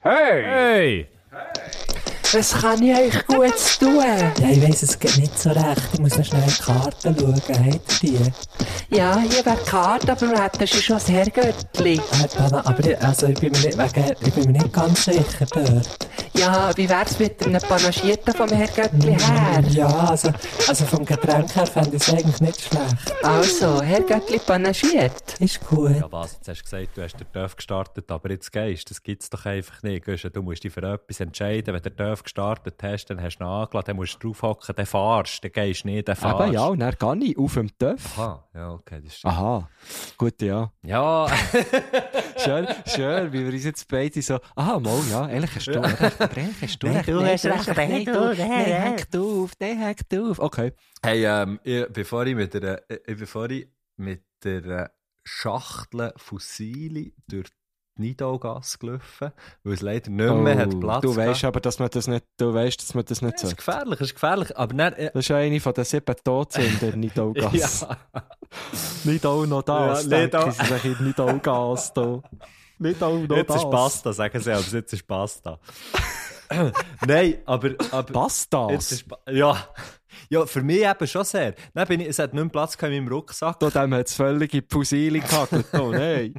Hey! Hey! Was kann ich euch gut tun? Ja, ich weiss es geht nicht so recht. Ich muss noch schnell in die Karten schauen. Habt ihr die? Ja, hier wäre die Karte, aber wir hätten schon ein Herrgöttli. Äh, Dana, aber ich, also, ich, bin mir nicht, wegen, ich bin mir nicht ganz sicher dort. Ja, wie wär's mit einem Panagierten vom Herrgöttli her? Ja, also, also vom Getränk her fände ich es eigentlich nicht schlecht. Also, Herrgöttli panagiert. Ist gut. Ja, was? Jetzt hast du gesagt, du hast den Dörf gestartet, aber jetzt gehst Das gibt es doch einfach nicht. Du musst dich für etwas entscheiden. Wenn du den Dörf gestartet hast, dann hast du ihn angeladen, dann musst du draufhocken, dann fahrst dann gehst du nicht, dann fahrst Eben, ja, und dann gehe ich auf dem Töpf. Aha, ja, okay, das stimmt. Aha, gut, ja. Ja, Schön, schön, wie wir uns jetzt beide so, aha, mal, ja, eigentlich hast du recht, hast du recht. du hast recht, nein, du, nein, häng du auf, nein, häng du auf. Okay. hey, ähm, ich, bevor ich mit der, ich, bevor ich mit der Schachtel Fossili durch Nidaugasse gelaufen, weil es leider nicht mehr hat Platz Oh, du weißt aber, dass man das nicht, du weißt, dass man das nicht Es so. ist gefährlich, es ist gefährlich, aber dann, äh, Das ist eine von den sieben Todsünden, nicht auch Gas. ja. Nicht auch noch das, Ja, nicht denken auch- sie nicht auch Gas da. Nicht auch noch Jetzt das. ist Pasta, sagen sie, aber jetzt ist Pasta. Nein, aber, aber Passt jetzt das? ist, Pa- ja, ja, für mich eben schon sehr. Dann bin ich, es hat nicht mehr Platz in meinem Rucksack. Da dem hat es völlig in die Fusile gehackt. Oh nein.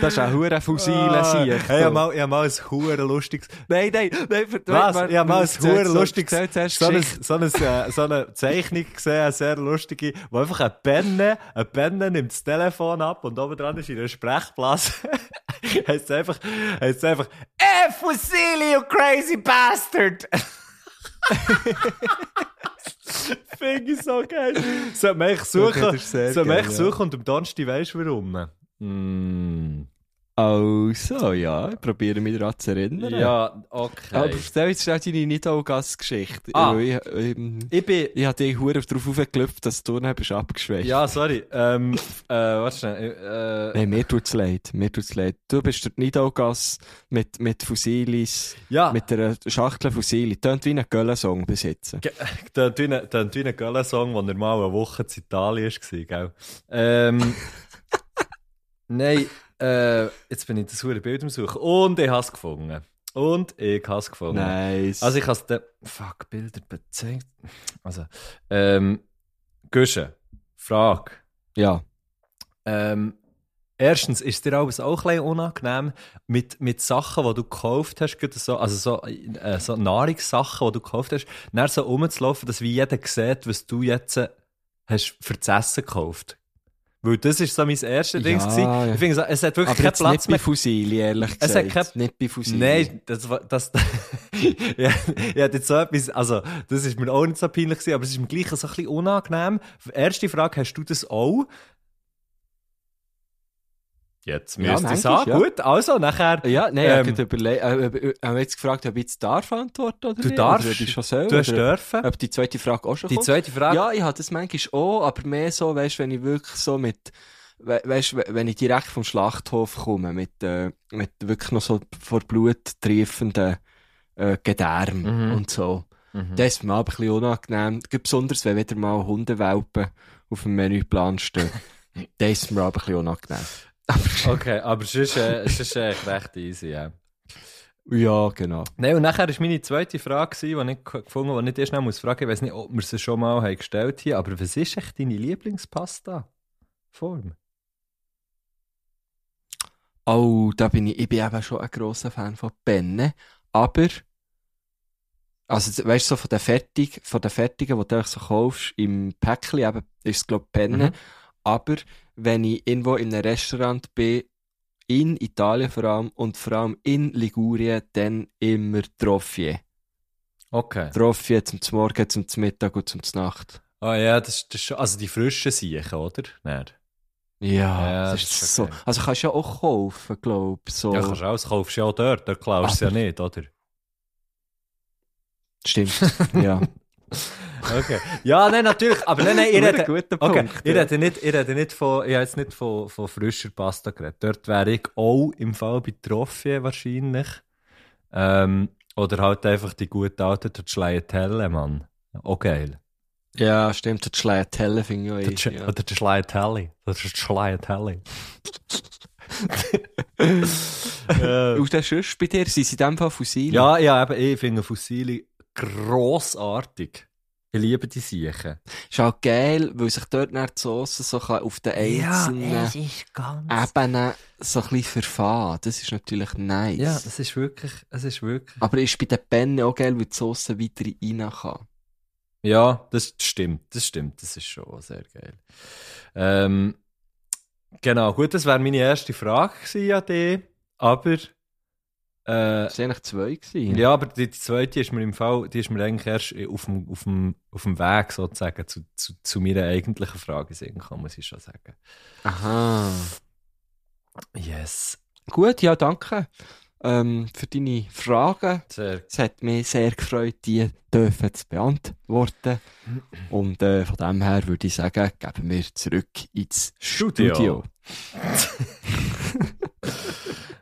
Das ist ein hure Fusile Ah, sieg hey, ich habe mal, hab mal ein hure lustiges, Nein, nein, nein. Was? Ich habe mal ein hure lustiges, So, eine, so eine, äh, so eine Zeichnung gesehen, eine sehr lustige, wo einfach ein Penne, ein Penne nimmt das Telefon ab und oben dran ist in einer Sprechblase. heißt einfach, heißt einfach, eh, Fusili, you crazy bastard! Finde ich so geil. Sollte man echt suchen, Okay, sollte man echt suchen und am Donnerstag weisst du warum? Mm. Also, ja, ich probiere mich daran zu erinnern. Ja, okay. Aber erzähl jetzt schnell deine Nidaugas-Geschichte. Ah. Ich, ähm, ich bin, ich habe dich hure darauf aufgelöpft, dass du dann bist abgeschwächt. Ja, sorry. Ähm, äh, warte schnell. Äh, Nein, mir tut's leid. Mir tut's leid. Du bist der Nidaugas mit, mit Fusilis, ja, mit einer Schachtel Fusili. Tönt wie ein Göllensong bis jetzt. der dünne, der dünne Göller-Song, der mal eine Woche in Italien war, gell? Ähm, nein, äh, jetzt bin ich das hure Bild am Suchen. Und ich habe es gefunden. Und ich habe es gefunden. Nice. Also ich habe es. Fuck, Bilder bezeigt. Also, ähm, Güsche, Frage. ja. Ähm, erstens ist dir alles auch ein unangenehm mit, mit Sachen, die du gekauft hast, so, also so, äh, so Nahrungssachen, die du gekauft hast, dann so rumzulaufen, dass wie jeder sieht, was du jetzt äh, hast für das Essen gekauft. Weil das ist so mein erstes Ding. Ja. Ich finde, es hat wirklich keinen Platz nicht bei mehr. Fusili, ehrlich Es gesagt. hat kein- Nicht bei Fusili. Nein, das war, das, ja, ich hatte jetzt so etwas, also, das ist mir auch nicht so peinlich gewesen, aber es ist mir gleich so ein bisschen unangenehm. Erste Frage, hast du das auch? Jetzt Ja, müsste ich manchmal, sagen. ja. Gut, also, nachher, Ja, nein, Ähm, ich habe äh, äh, haben jetzt gefragt, ob ich jetzt darf antworten oder du nicht. darfst, Oder ich schon soll, du oder dürfen. Ob die zweite Frage auch schon Die kommt. zweite Frage, Ja, ich habe das manchmal auch, aber mehr so, weißt, wenn ich wirklich so mit, we weißt, we- wenn ich direkt vom Schlachthof komme, mit, äh, mit wirklich noch so vor Blut triefenden äh, Gedärm Mhm. und so. Mhm. Das ist mir aber ein bisschen unangenehm. Besonders, wenn wieder mal Hundewelpen auf dem Menüplan stehen. das ist mir aber ein bisschen unangenehm. Okay, aber es ist, äh, es ist äh, recht easy, ja. Ja, genau. Nein, und nachher war meine zweite Frage, die ich ge- gefunden habe, die ich erst noch muss fragen, ich weiß nicht, ob wir sie schon mal haben gestellt haben, aber was ist echt deine Lieblingspasta-Form? Oh, da bin ich, ich bin eben schon ein grosser Fan von Penne, aber, also, weißt du, so von den Fertig, von den Fertigen, die du so kaufst, im Päckchen eben, ist es, glaube ich, Penne. Mhm. Aber, wenn ich irgendwo in einem Restaurant bin, in Italien vor allem, und vor allem in Ligurien, dann immer Troffie. Okay. Troffie zum Morgen, zum Mittag und zum Nacht. Ah ja, das, ist- das ist also die frischen Siechen, oder? Nein. Ja, Ja, das das ist ist so. okay. Also kannst du ja auch kaufen, glaube ich. So. Ja, kannst du auch, das kaufst du ja auch dort, dort klaust du es ja nicht, oder? Stimmt, ja. Okay. Ja, nein, natürlich, aber nein, nein, ich rede, okay, Punkt, ich rede nicht, ich rede nicht von, ich habe jetzt nicht von, von frischer Pasta geredet. Dort wäre ich auch im Fall bei Trophäe wahrscheinlich. Ähm, oder halt einfach die gute alte Tschleietelle, Mann. Auch geil. Ja, stimmt, der Schleitelle finde ich Der auch easy, ja. Oder der Schleietelle. Das ist Schleietelle. Äh, Und das sonst bei dir, sind sie in dem Fall Fossilien? ja, ja, eben, ich finde Fossile grossartig. Ich liebe die Siechen. Ist auch geil, weil sich dort die Sauce so kann auf den einzelnen ist ganz... Ebenen so ein bisschen verfahren. Das ist natürlich nice. Ja, das ist wirklich, es ist wirklich. Aber ist bei den Pennen auch geil, weil die Sauce weiter rein kann. Ja, das stimmt, das stimmt, das ist schon sehr geil. Ähm, genau, gut, das wäre meine erste Frage an dich, aber äh, Das waren eigentlich zwei. Gewesen. ja, aber die, die zweite ist mir im Fall, die ist mir eigentlich erst auf dem, auf dem, auf dem Weg sozusagen zu, zu, zu meiner eigentlichen Frage sehen kann, muss ich schon sagen. Aha. Yes. Gut, ja, danke ähm, für deine Fragen. Sehr Es hat mich sehr gefreut, die dürfen zu beantworten. Und äh, von dem her würde ich sagen, geben wir zurück ins Studio. Studio.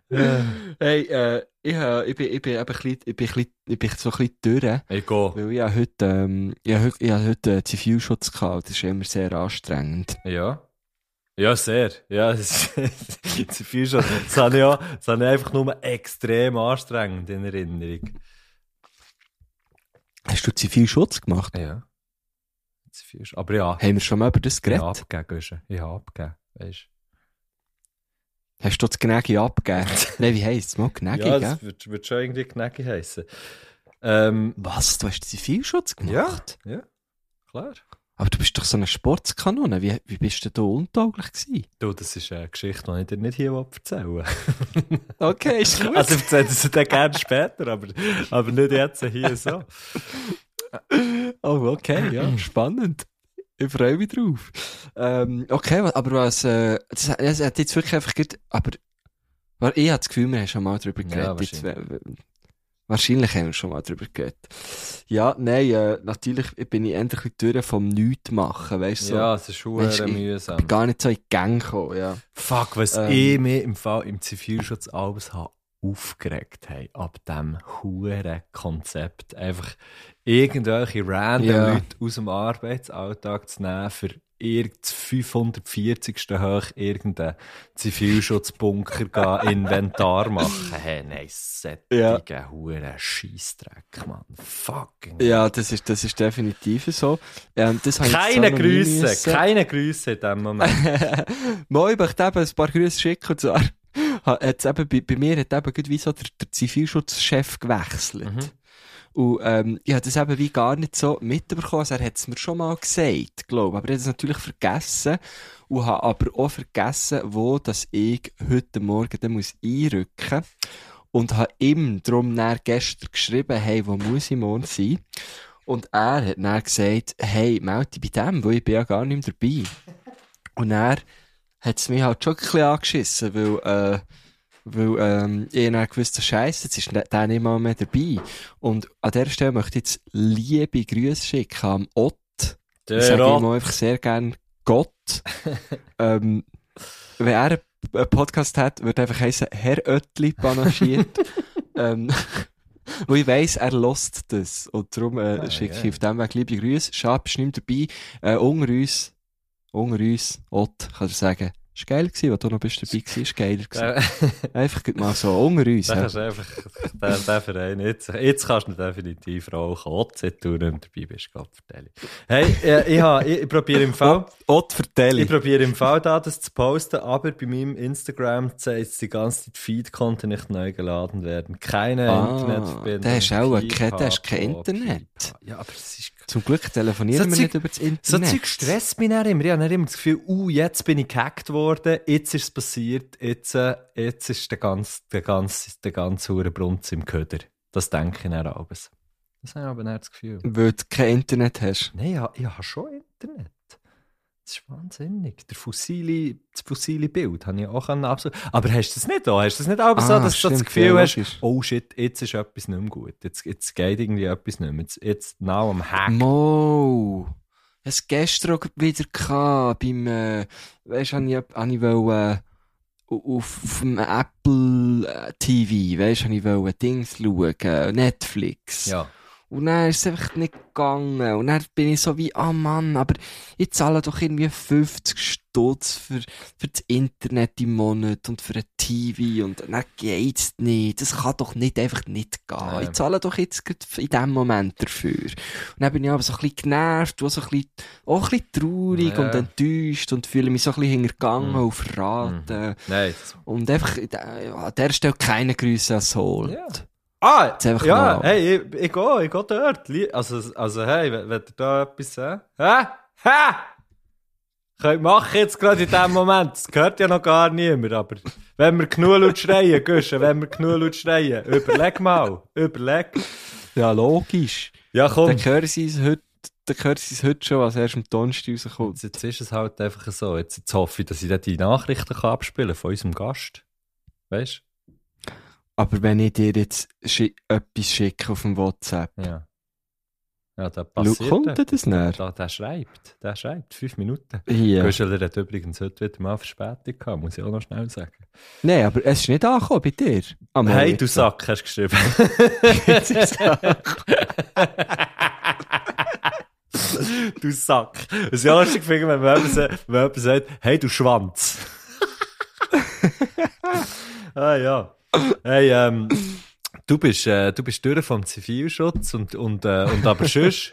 hey, äh, ich, äh, ich bin, ich bin ein bisschen, ich bin, ein bisschen, ich bin so ein bisschen durch, Ich gehe. weil ich habe heute, ähm, ich habe, heute- ich habe heute äh, Zivilschutz gehabt. Das ist immer sehr anstrengend. Ja. Ja, sehr. Ja, das ist schon. Das habe ich, auch, das habe ich einfach nur extrem anstrengend in Erinnerung. Hast du Zivilschutz gemacht? Ja. Schon. Aber ja, Haben wir schon mal über das ich habe geredet? abgegeben. Ich habe abgegeben. Weißt Hast du das Gnägi abgegeben? Nein, wie heisst es? Mal Gnägi, Ja, das wird, wird schon irgendwie Knäcki heissen. Ähm, Was? Du hast Zivilschutz gemacht? ja, klar. Aber du bist doch so eine Sportskanone. Wie, wie bist du da untauglich gewesen? Du, das ist eine Geschichte, die ich dir nicht hier erzählen. Okay, ist gut. Also ich erzähle das dann gerne später, aber, aber nicht jetzt hier so. oh, okay, ja, spannend. Ich freue mich drauf. Ähm, okay, aber was, äh, das, das hat jetzt wirklich einfach gut, aber, weil ich habe das Gefühl, wir haben schon mal drüber geredet. Wahrscheinlich haben wir schon mal drüber geredet. Ja, nein, äh, natürlich bin ich endlich durch vom Nichtmachen, weißt du, so. Ja, es ist schon ich- mühsam. Ich bin gar nicht so in die Gang gekommen, ja. Fuck, was Ähm. ich mir im Fall im Zivilschutz alles habe aufgeregt habe, ab dem huren Konzept. Einfach irgendwelche random Ja. Leute aus dem Arbeitsalltag zu nehmen, für irgend 540. hoch irgendeinen Zivilschutzbunker gehen, Inventar machen. Hey, nein, Ja. sättige huren Scheissdreck, Mann. Fucking. Ja, das ist, das ist definitiv so. Ähm, das Keine Grüße, keine Grüße in dem Moment. Mal, ich möchte eben ein paar Grüße schicken. Und zwar hat jetzt eben, bei, bei mir hat eben gerade wie so der, der Zivilschutzchef gewechselt. Mhm. Und ähm, ich habe das eben wie gar nicht so mitbekommen. Also er hat es mir schon mal gesagt, glaube ich. Aber ich habe es natürlich vergessen. Und habe aber auch vergessen, wo dass ich heute Morgen dann muss einrücken muss. Und habe ihm darum dann gestern geschrieben, hey, wo muss ich morgen sein? Und er hat dann gesagt, hey, melde dich bei dem, weil ich bin ja gar nicht mehr dabei. Und er hat es mich halt schon ein bisschen angeschissen, weil, äh, weil ähm, ich dann gewusst habe, Scheiße, jetzt ist der- nicht mal mehr dabei. Und an dieser Stelle möchte ich jetzt liebe Grüße schicken am Ott. Ich Der sage Rat- ihm einfach sehr gern Gott. ähm, wenn er einen Podcast hat, würde einfach heißen Herr Oetli panaschiert. ähm, wo ich weiss, er lost das. Und darum äh, Ah, schicke ich auf dem Weg liebe Grüße. Schade, bist nicht mehr dabei. Äh, unter uns, unter uns, Ott, kann ich sagen. Ist geil gewesen, was du noch bist dabei gewesen, ist geiler gewesen. Einfach mal so, unter uns. Ja. kannst du einfach, der, der Verein, jetzt, jetzt kannst du definitiv rauchen. Ott, seit du nicht mehr dabei bist, Gott vertelle. Hey, äh, ich, ha- ich, ich probiere im Fall, Ott, vertell. ich probiere im Fall da das zu posten, aber bei meinem Instagram es die ganze Zeit, Feed konnte nicht neu geladen werden. Keine Ah, Internetverbindung. der ist auch ein- Pipapo, der ist kein Internet. Ja, aber es ist Zum Glück telefonieren So wir Zeug- nicht über das So Internet. Zeug stresst mich dann immer. Ich habe dann immer das Gefühl, uh, jetzt bin ich gehackt worden, jetzt ist es passiert, jetzt, äh, jetzt ist der ganze, der ganze, der ganze hure Brunz im Köder. Das denke ich dann abends. Das habe ich aber nicht das Gefühl. Weil du kein Internet hast. Nein, ich, ich habe schon Internet. Das ist wahnsinnig. Der fossile, das fossile Bild habe ich auch absolut. Aber hast du das nicht da? Hast du das nicht so, Ah, dass du das stimmt, Gefühl ja, hast, oh shit, jetzt ist etwas nicht mehr gut. Jetzt, jetzt geht irgendwie etwas nicht mehr. Jetzt, jetzt now am Hack. Mo, es gestern auch wieder gehabt, beim, äh, weisst du, ich, ich wollte, äh, auf, auf dem Apple äh, TV, weisst du, ich wollte Dings schauen, äh, Netflix. Ja. Und dann ist es einfach nicht gegangen. Und dann bin ich so wie, ah Mann, aber ich zahle doch irgendwie 50 Stutz für, für das Internet im Monat und für ein TV und dann geht's nicht. Das kann doch nicht einfach nicht gehen. Nein. Ich zahle doch jetzt in dem Moment dafür. Und dann bin ich aber so ein bisschen genervt und so ein bisschen, auch ein bisschen traurig Ja. und enttäuscht und fühle mich so ein bisschen hintergangen Mhm. und verraten. Nein. Das... Und einfach, an der Stelle keine Grüße an Soul. Ja. Ah, Jetzt einfach ja, mal. hey, ich, ich gehe, ich gehe dort. Also, also hey, wenn, ihr da etwas sagt. Hä? Hä? Könnt machen jetzt gerade in dem Moment. Das gehört ja noch gar niemand, aber wenn wir genug laut schreien, Guschen, wenn wir genug laut schreien, überleg mal, überleg. Ja, logisch. Ja, komm. Dann hören sie es heute, dann sie es heute schon, was erst am Donnerstag rauskommt. Jetzt, jetzt ist es halt einfach so. Jetzt, jetzt hoffe ich, dass ich dann die Nachrichten kann abspielen von unserem Gast. Weißt Aber wenn ich dir jetzt schi etwas schicke auf dem WhatsApp? Ja. Ja, da Schau, passiert kommt etwas. das näher? Da, der schreibt, der schreibt. Fünf Minuten. hier. Güschel hat übrigens heute wieder mal Verspätung gehabt, muss ich auch noch schnell sagen. Nein, aber es ist nicht angekommen bei dir. Mal hey, jetzt. du Sack, hast du geschrieben. du Sack. Was ich auch lustig wenn man jemand sagt, hey, du Schwanz. ah ja. Hey, ähm, du bist, äh, du bist durch vom Zivilschutz und, und, äh, und aber sonst,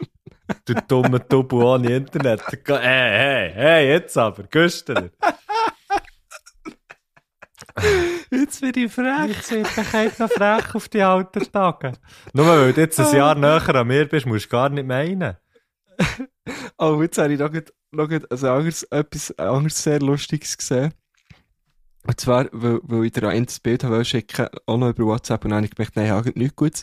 du dumme Double ohne Internet. Hey, hey, hey, jetzt aber, Güster. Jetzt bin ich frech, Sicherheit noch frech auf die alten Tage. Nur weil du jetzt ein Jahr näher an mir bist, musst du gar nicht meinen. Oh, jetzt habe ich noch, noch ein anderes, etwas anderes sehr Lustiges gesehen. Und zwar, weil, weil ich dir ein Bild habe schicken, auch noch über WhatsApp, und dann habe ich gemerkt, nein, ich habe nichts Gutes.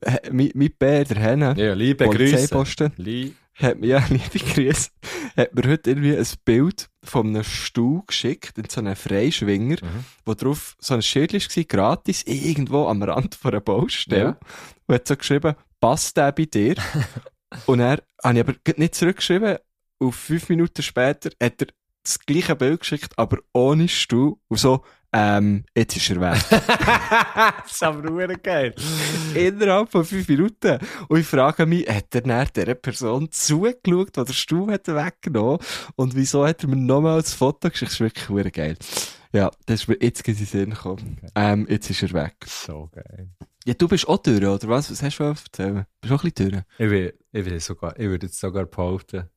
Äh, Mein, mein Bär, der Henne, Ja, liebe Grüße. Polizeiposten, Lie hat mir, ja, liebe Grüße, hat mir heute irgendwie ein Bild von einem Stuhl geschickt, in so einem Freischwinger, Mhm. wo drauf so ein Schild war, gratis, irgendwo am Rand von einer Baustelle. Ja. Und hat so geschrieben, passt der bei dir? und er habe ich aber nicht zurückgeschrieben. Und fünf Minuten später hat er das gleiche Bild geschickt, aber ohne Stuhl. Und so, ähm, jetzt ist er weg. das ist aber nur geil. Innerhalb von fünf Minuten. Und ich frage mich, hat er dann dieser Person zugeschaut, die der Stuhl hat weggenommen Und wieso hat er mir nochmal das Foto geschickt? Das ist wirklich verdammt geil. Ja, das ist mir jetzt in den Sinn gekommen. Ähm, jetzt ist er weg. So geil. Ja, du bist auch durch, oder was? Was hast du erzählen? Bist du auch ein bisschen durch? Ich, sogar, ich würde jetzt sogar behaupten,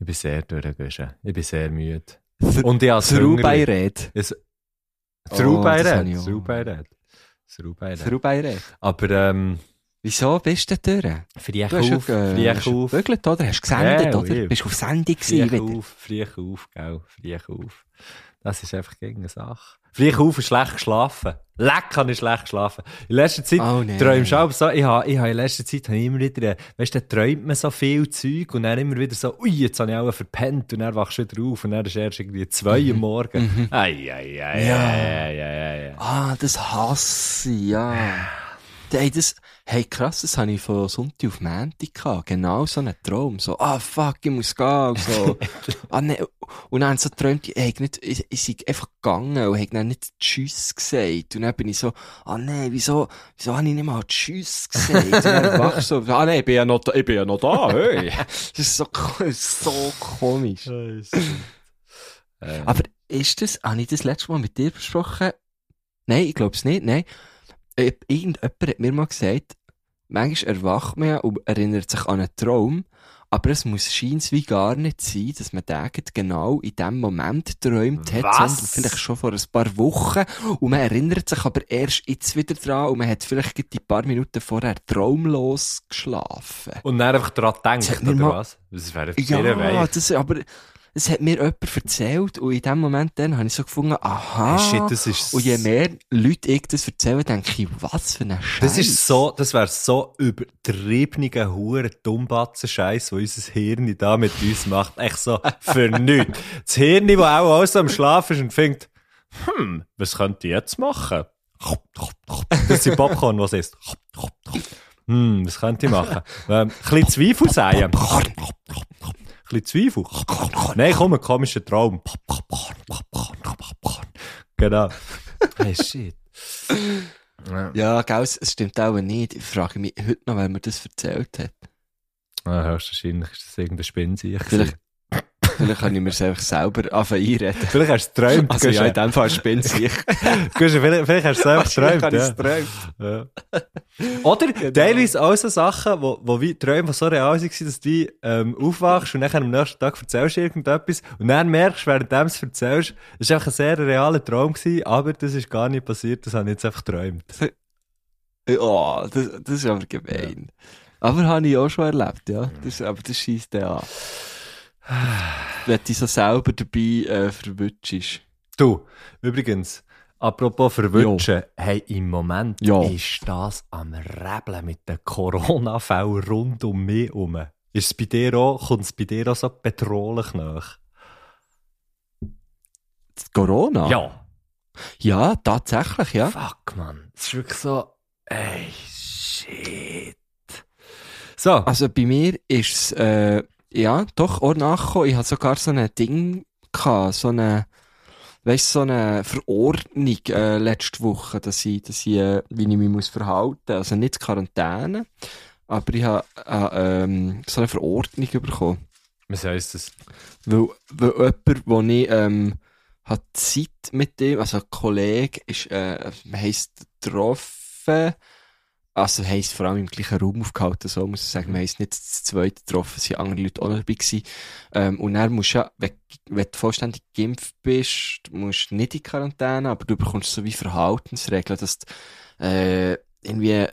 ich bin sehr durchgegangen. Ich bin sehr müde. Th Und ich habe Through-by-Red. Es- Oh, Through by Red. Through by Red. Through by Red. Aber, ähm, Wieso bist du durch? Friech auf, friech auf. gebügelt, oder? Hast du gesendet, Ja, oder? oui. Bist du auf Sendung gewesen Friech auf, friech auf, gell, friech auf. Das ist einfach gegen eine Sache. Friech auf und schlecht geschlafen. Leck habe ich schlecht geschlafen. In letzter Zeit Oh, nein. träumst du auch so, ich habe, ich habe in letzter Zeit habe ich immer wieder, äh, weißt du, träumt man so viel Zeug und dann immer wieder so, ui, jetzt habe ich auch verpennt und dann wachst du wieder auf und dann ist erst irgendwie zwei Mhm. Uhr morgen. Ei, ei, ei, Ja. ei, ei, ei, ei. Ah, das hasse ich, ja. Hey, das, hey, krass, das habe ich von Sonntag auf Montag gehabt. Genau so einen Traum. So, ah, fuck, ich muss gehen. und So. ah, nee. Und dann so träumt ich, hey, nicht, ich, ich sei einfach gegangen und hab dann nicht Tschüss gesagt. Und dann bin ich so, ah, nee, wieso, wieso habe ich nicht mal Tschüss gesagt? Und dann wachst so, ah, nee, ich bin ja noch da, ich bin ja noch da, hey. Das ist so, so komisch. Ähm, Aber ist das, habe ich das letzte Mal mit dir besprochen? Nein, ich glaube es nicht, nein. Äh, Irgendjemand hat mir mal gesagt, manchmal erwacht man ja und erinnert sich an einen Traum, aber es muss scheint wie gar nicht sein, dass man den genau in dem Moment träumt hat, sondern vielleicht schon vor ein paar Wochen und man erinnert sich aber erst jetzt wieder dran und man hat vielleicht die paar Minuten vorher traumlos geschlafen. und dann einfach daran denkt, oder mal- was? Das wäre Ja, das, aber es hat mir jemand erzählt und in dem Moment dann habe ich so gefunden, aha. Hey, shit, das ist und je mehr Leute ich das erzählen, denke ich, was für ein Scheiß. Das ist so, das wäre so übertriebener hure dummbatzen Scheiß, wo unser Hirn da mit uns macht. Echt so für nichts. Das Hirn, das auch alles am Schlafen ist und denkt, hm, was könnte ich jetzt machen? Das sind Popcorn, was ist. Hm, was könnte ich machen? Ähm, ein bisschen Zweifel säen. Ein bisschen Zweifel. Nein, komm, ein komischer Traum. Genau. Hey, shit. Ja. Ja, gell, es es stimmt auch nicht. Ich frage mich heute noch, wer mir das erzählt hat. Ah, höchstwahrscheinlich ist das irgendein. Vielleicht, vielleicht kann ich mir es einfach selber anfangen einreden. Vielleicht hast du es geträumt. Also ja, in dem Fall spinnt sich. Vielleicht, vielleicht hast du es selber Wahrscheinlich geträumt. habe ich es Ja. geträumt. Ja. Oder teilweise auch so Sachen, wo, wo wie Träume die so real waren, dass du ähm, aufwachst und dann am nächsten Tag erzählst du irgendetwas und dann merkst, während du es erzählst, es war einfach ein sehr realer Traum, gewesen, aber das ist gar nicht passiert, das habe ich jetzt einfach geträumt. Oh, das, das ist aber gemein. Aber habe ich auch schon erlebt, ja. Das, aber das schießt ja an. Wenn du so selber dabei äh, verwutschst. Du, übrigens, apropos verwünschen, hey, im Moment Ja. ist das am Rebeln mit den Corona-Fällen rund um mich herum. Ist es bei dir auch, kommt es bei dir auch so bedrohlich nach? Corona? Ja. Ja, tatsächlich, ja. Fuck, man. Es ist wirklich so, ey, shit. So. Also bei mir ist es, äh, ja, doch auch nachgekommen. Ich hatte sogar so ein Ding gehabt, so eine, weißt so eine Verordnung, äh, letzte Woche, dass ich, dass ich, äh, wie ich mich muss verhalten. Also nicht Quarantäne, aber ich habe, äh, ähm, so eine Verordnung bekommen. Was heisst das? Weil, weil jemand, wo ich, ähm, hat Zeit mit dem, also ein Kollege, ist, äh, heisst getroffen, also heisst vor allem im gleichen Raum aufgehalten, so muss ich sagen, wir heisst nicht das zweite getroffen, es sind andere Leute auch noch dabei gewesen. Ähm, und dann musst du ja, wenn, wenn du vollständig geimpft bist, du musst nicht in Quarantäne, aber du bekommst so wie Verhaltensregeln, dass du, äh, irgendwie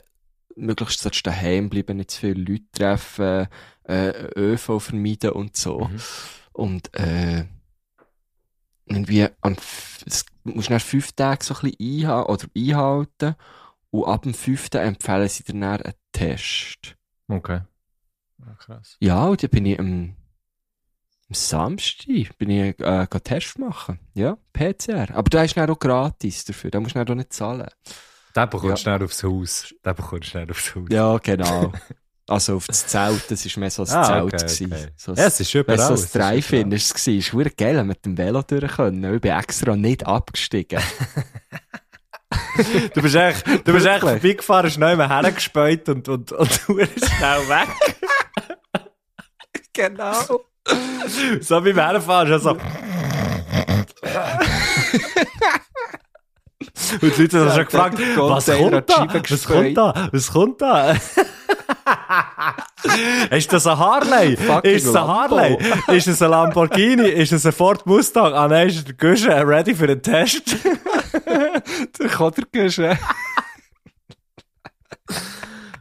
möglichst sollst du daheim bleiben, nicht zu viele Leute treffen, äh, ÖV vermeiden und so. Mhm. Und, äh, irgendwie am, es musst du nach fünf Tagen so ein bisschen einha oder einhalten. Und ab dem fünften empfehlen sie dir dann einen Test. Okay. krass. Ja, und dann bin ich am, am Samstag bin ich, äh, Test machen. Ja, PCR. Aber da ist dann auch gratis dafür. Da musst du dann auch nicht zahlen. Den bekommst du schnell aufs Haus. Den bekommst du schnell aufs Haus. Ja, genau. also auf das Zelt, das war mehr so ein Ah, Zelt. okay, okay. So ein- Ja, es ist überall. So es ein überall. war, es war verdammt geil, mit dem Velo durch können. Ich bin extra nicht abgestiegen. Du bist echt, du bist echt vorbeigefahren, schnell mal hergespäut und, und, und du bist schnell weg. genau. So wie beim Herfahren, schon so. Und die Leute haben Ja, schon gefragt, was kommt da? Was kommt da? Was kommt da? ist das ein Harley? Fucking ist es ein. Harley? ist es ein Lamborghini? ist es ein Ford Mustang? Ah nein, ist der Guschen ready für den Test? Der Kodergüsche.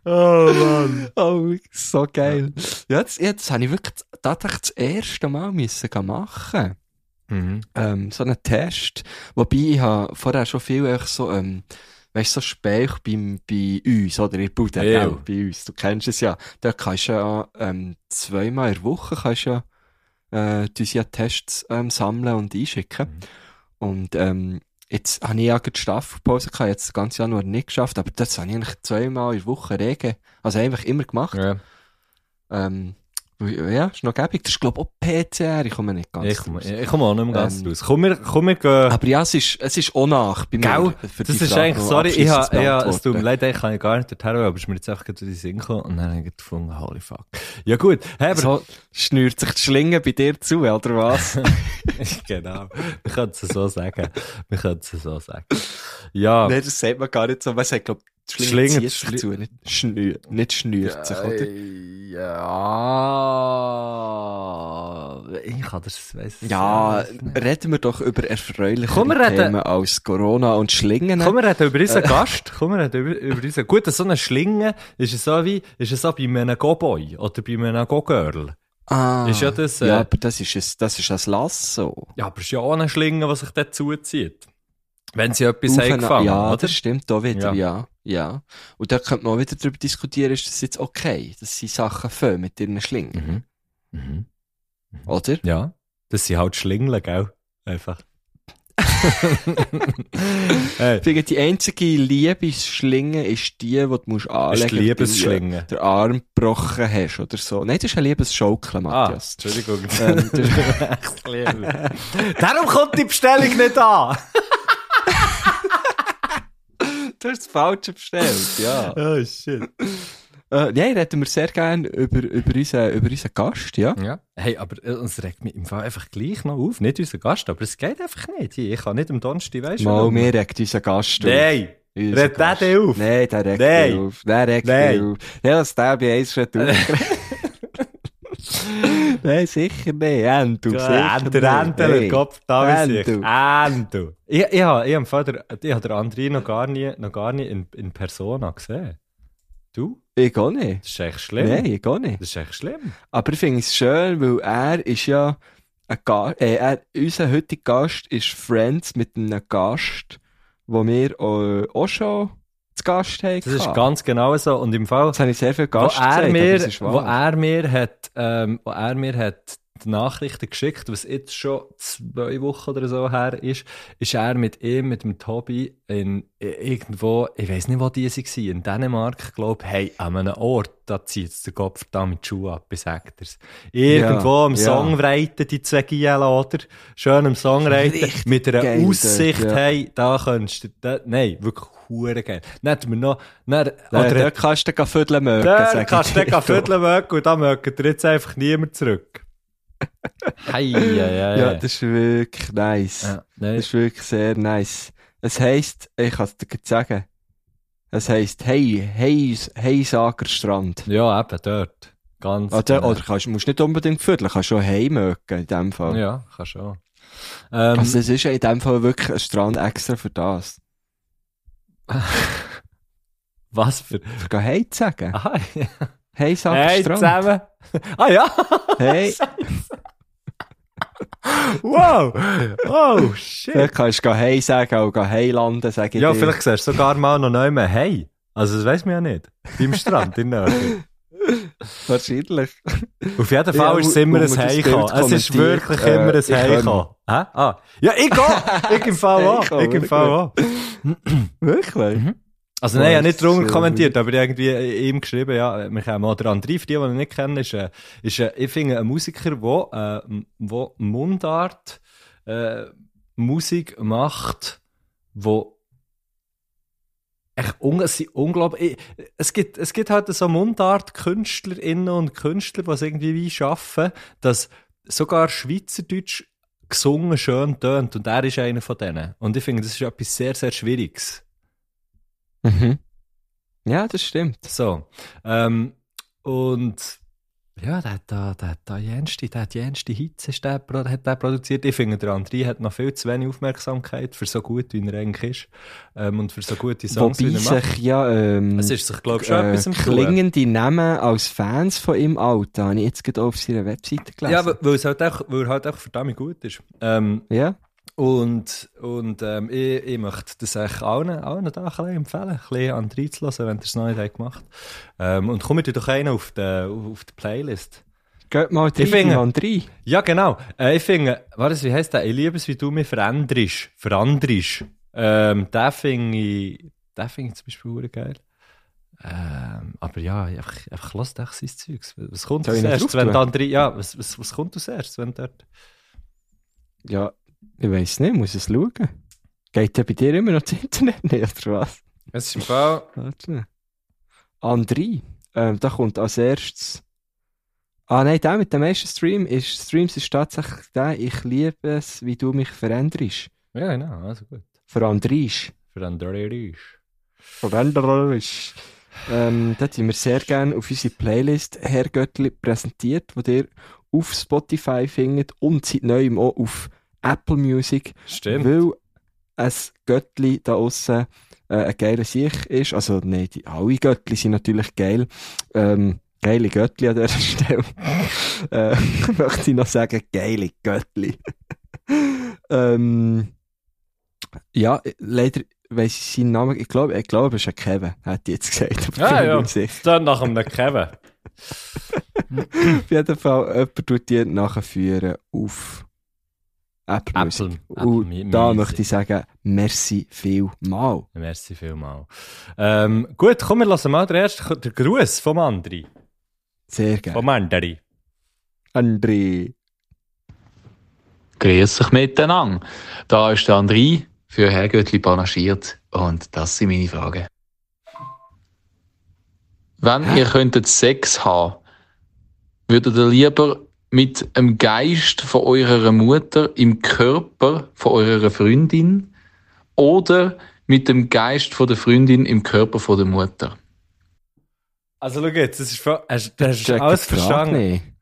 oh Mann. Oh, so geil. Ja, jetzt, jetzt habe ich wirklich tatsächlich das erste Mal müssen machen. Mhm. Ähm, so einen Test. Wobei ich habe vorher schon viel so, ähm, weißt so Speich beim, bei uns, oder? Ihr Bude, Ja. gell? Bei uns. Du kennst es ja. Da kannst du ja, ähm, zweimal in der Woche kannst du ja, äh, du ja Tests, ähm, sammeln und einschicken. Und, ähm, jetzt habe ich ja gerade die Staffelpause gehabt, jetzt das ganze Januar nicht geschafft, aber das habe ich eigentlich zweimal in der Woche rege, also einfach immer gemacht. Ja. Ähm, ja, ist noch gäbig. Das ist, glaube ich, auch PCR, ich komme nicht ganz Ich komme raus. ich komme auch nicht mehr ganz Ähm, raus. Komm, wir, komm, wir gehen. Aber ja, es ist, es ist auch nach bei mir. Gell? für Das ist Frage eigentlich, sorry, ich habe, zu ja, es tut mir leid, ich kann ja gar nicht dorthin, aber es ist mir jetzt einfach gerade in den Sinn gekommen und dann habe ich gefunden, holy fuck. Ja gut, hey, aber, So schnürt sich die Schlinge bei dir zu, oder was? genau, wir können es so sagen, wir können es so sagen. Ja, Nein, das sagt man gar nicht so. Man sagt, glaube Schlinge, Schlinge- zieht sich Schli- zu, nicht schnürt, nicht schnürt sich, oder? ja, ich kann das, weiss Ja, reden wir doch über erfreuliche wir reden- Themen als Corona und Schlingen. Komm, wir reden über unseren Gast. Komm, wir reden über, über unseren. Gut, so eine Schlinge ist es so wie, ist es so bei einem Go-Boy oder bei einem Go-Girl. ah, ist ja das, äh, ja, aber das ist, ein, das ist ein Lasso. Ja, aber es ist ja auch eine Schlinge, die sich dort zuzieht. Wenn sie etwas haben gefangen, ja, oder? das stimmt auch wieder, Ja. ja. ja. Und da könnte man auch wieder darüber diskutieren, ist das jetzt okay, dass sie Sachen fangen mit ihren Schlingen, Mhm. Mhm. oder? Ja. Das sind halt Schlingeln, gell? Einfach. hey, Ich finde, die einzige Liebesschlinge ist die, die du musst anlegen Liebesschlinge. wenn du den Arm gebrochen hast oder so. Nein, das ist eine Liebesschaukel, Ah, Matthias. Entschuldigung. Ähm. Darum kommt die Bestellung nicht an. Du hast das Falsche bestellt, ja. Oh, shit. Äh, nein, reden wir sehr gerne über, über, unseren, über unseren Gast, ja. Ja. Hey, aber äh, es regt mich im Fall einfach gleich noch auf. Nicht unser Gast, aber es geht einfach nicht. Ich kann nicht am Donnerstag, weißt du? Mal, mir regt unser Gast auf. Nein! Unser der Gast. auf? Nein, der regt Nein. auf. Der regt Nein. auf. Ja, das der bei eins schon aufgeregt. Nein, sicher nicht. Endu, sicher. Enter, Hey. Kopf, da ist ich. Endu. Ich, ich, habe, ich, der, ich habe den André noch gar nie, noch gar nie in, in Persona gesehen. Du? Ich auch nicht. Das ist echt schlimm. Nein, ich auch nicht. Das ist echt schlimm. Aber ich finde es schön, weil er ist ja ein Gast, äh, er, unser heutiger Gast ist Friends mit einem Gast, wo wir äh, auch schon zu Gast haben. Das ist ganz genau so. Und im Fall, Das habe ich sehr viel wo Gast er, gesagt, mir, wo er mir hat, ähm, wo er mir hat die Nachrichten geschickt, was jetzt schon zwei Wochen oder so her ist, ist er mit ihm, mit dem Tobi, in, irgendwo, ich weiß nicht, wo die waren, in Dänemark, glaube ich, hey, an einem Ort, da zieht es der Kopf da mit die Schuhe ab, sag dir's. Irgendwo Ja, am ja. Songwriter, die zwei Giela, oder? Schön am Songwriter, Richtig mit einer geil Aussicht, dort, ja. hey, da könntest du, da, nein, wirklich hure geil. Dann mir noch, dann, Oder oder dort kannst du dann füdeln mögen. ich kannst du dir. den Viertel mögen und da mögt ihr jetzt einfach niemand zurück. Hei, ja, ja, Ja, das ist wirklich nice. ja, Das ist wirklich sehr nice. Es heisst, ich kann es dir sagen, es heisst, hey, hey, hey, Sagerstrand. ja, eben dort. Ganz Oder, genau. oder kannst, musst nicht unbedingt füdeln, kannst schon hey mögen, in dem Fall. Ja, kann schon. Ähm, Also es ist ja in dem Fall wirklich ein Strand extra für das. was für... Für gehen hey sagen. Aha, ja. Hey, Hey, Sagerstrand. zusammen. Ah ja, Hey, wow. Oh, shit. vielleicht kannst du hey sagen, auch gehen hey landen, sage ich Ja, dir. vielleicht siehst du sogar mal noch neu mehr Hey. Also, das weiss man ja nicht. Beim Strand in der. Wahrscheinlich. Auf jeden Ja, Fall ist es immer ein gekommen. Es ist wirklich äh, immer ein gekommen. Hä? Ah. Ja, ich gehe. Ich im Fall auch. Ich im Fall auch. Wirklich? Mhm. Also nein, ich habe nicht drunter äh, kommentiert, aber ich irgendwie ihm geschrieben, ja, wir haben oder André, für die, die ihn nicht kennen, ist, äh, ist äh, ich finde, ein Musiker, wo, äh, wo Mundart äh, Musik macht, wo echt un es sind unglaublich, ich- es gibt, es gibt halt so Mundart-KünstlerInnen und Künstler, die es irgendwie wie schaffen, dass sogar Schweizerdeutsch gesungen schön tönt und er ist einer von denen. Und ich finde, das ist etwas sehr, sehr Schwieriges. Mhm. Ja, das stimmt. So. Ähm, und ja, der hat da, der hat da jenste, der hat jenste Hits ist der, hat der produziert. Ich finde, der André hat noch viel zu wenig Aufmerksamkeit für so gut, wie er eigentlich ist. Ähm, und für so gute Songs, Wobei wie er macht. sich ja ähm, Es ist sich, glaube ich, schon äh, etwas im Tun. klingende Namen als Fans von ihm Alter, habe ich jetzt gerade auf seiner Webseite gelesen. Ja, weil, weil, es halt auch, weil er halt auch verdammt gut ist. Ähm, ja? Und, und ähm, ich, ich möchte das eigentlich allen, allen da ein empfehlen, ein bisschen an reinzulassen, wenn ihr es noch nicht habt gemacht ähm, Und kommt ihr doch einen auf die, auf die Playlist. Geht mal finde- Mann, rein. Ja, genau. Äh, ich finde, warte, wie heisst der? Ich liebe es, wie du mich veränderst. Veränderst. Ähm, den finde ich, den finde ich zum Beispiel verdammt geil. Ähm, aber ja, einfach, einfach lass doch sein Zeugs. Was kommt Soll drauf wenn der andere, ja, was, was, was kommt als erstes, wenn dort? Ja, ich weiss nicht, muss es schauen. Geht ja bei dir immer noch das Internet nicht, oder was? Es ist im Fall, Warte. André, ähm, da kommt als erstes. Ah nein, der mit dem meisten Stream ist, Streams ist tatsächlich der, ich liebe es, wie du mich veränderst. ja, genau, also gut. Für Andrisch. Für André Veränderst. Ähm, da tun wir sehr gerne auf unsere Playlist Herr Göttli präsentiert, die ihr auf Spotify findet und seit neuem auch auf Apple Music. Stimmt. Weil ein Göttli da aussen äh, ein geiler Sieg ist. Also, nein, die, alle Göttli sind natürlich geil. Ähm, geile Göttli an dieser Stelle. äh, möchte ich noch sagen, geile Göttli. ähm, ja, leider weiss ich seinen Namen. Ich glaube, ich glaube, es ist ein Kevin, hätte ich jetzt gesagt. Ja, ja. Dann nach einem Kevin. Auf jeden Fall, jemand tut die nachführen auf Apple, Music. Apple. Und Apple da Music. möchte ich sagen, merci vielmal. Merci vielmal. Ähm, gut, komm, wir lassen mal den ersten den Gruß vom Andri. Sehr gerne. Vom Andri. André. Grüß euch miteinander. Da ist der André für Herrgöttli panaschiert. Und das sind meine Fragen. Wenn ihr könntet Sex haben, würdet ihr lieber mit einem Geist von eurer Mutter im Körper von eurer Freundin oder mit dem Geist von der Freundin im Körper von der Mutter? Also schau jetzt, das ist, voll- hast, du Check alles verstanden?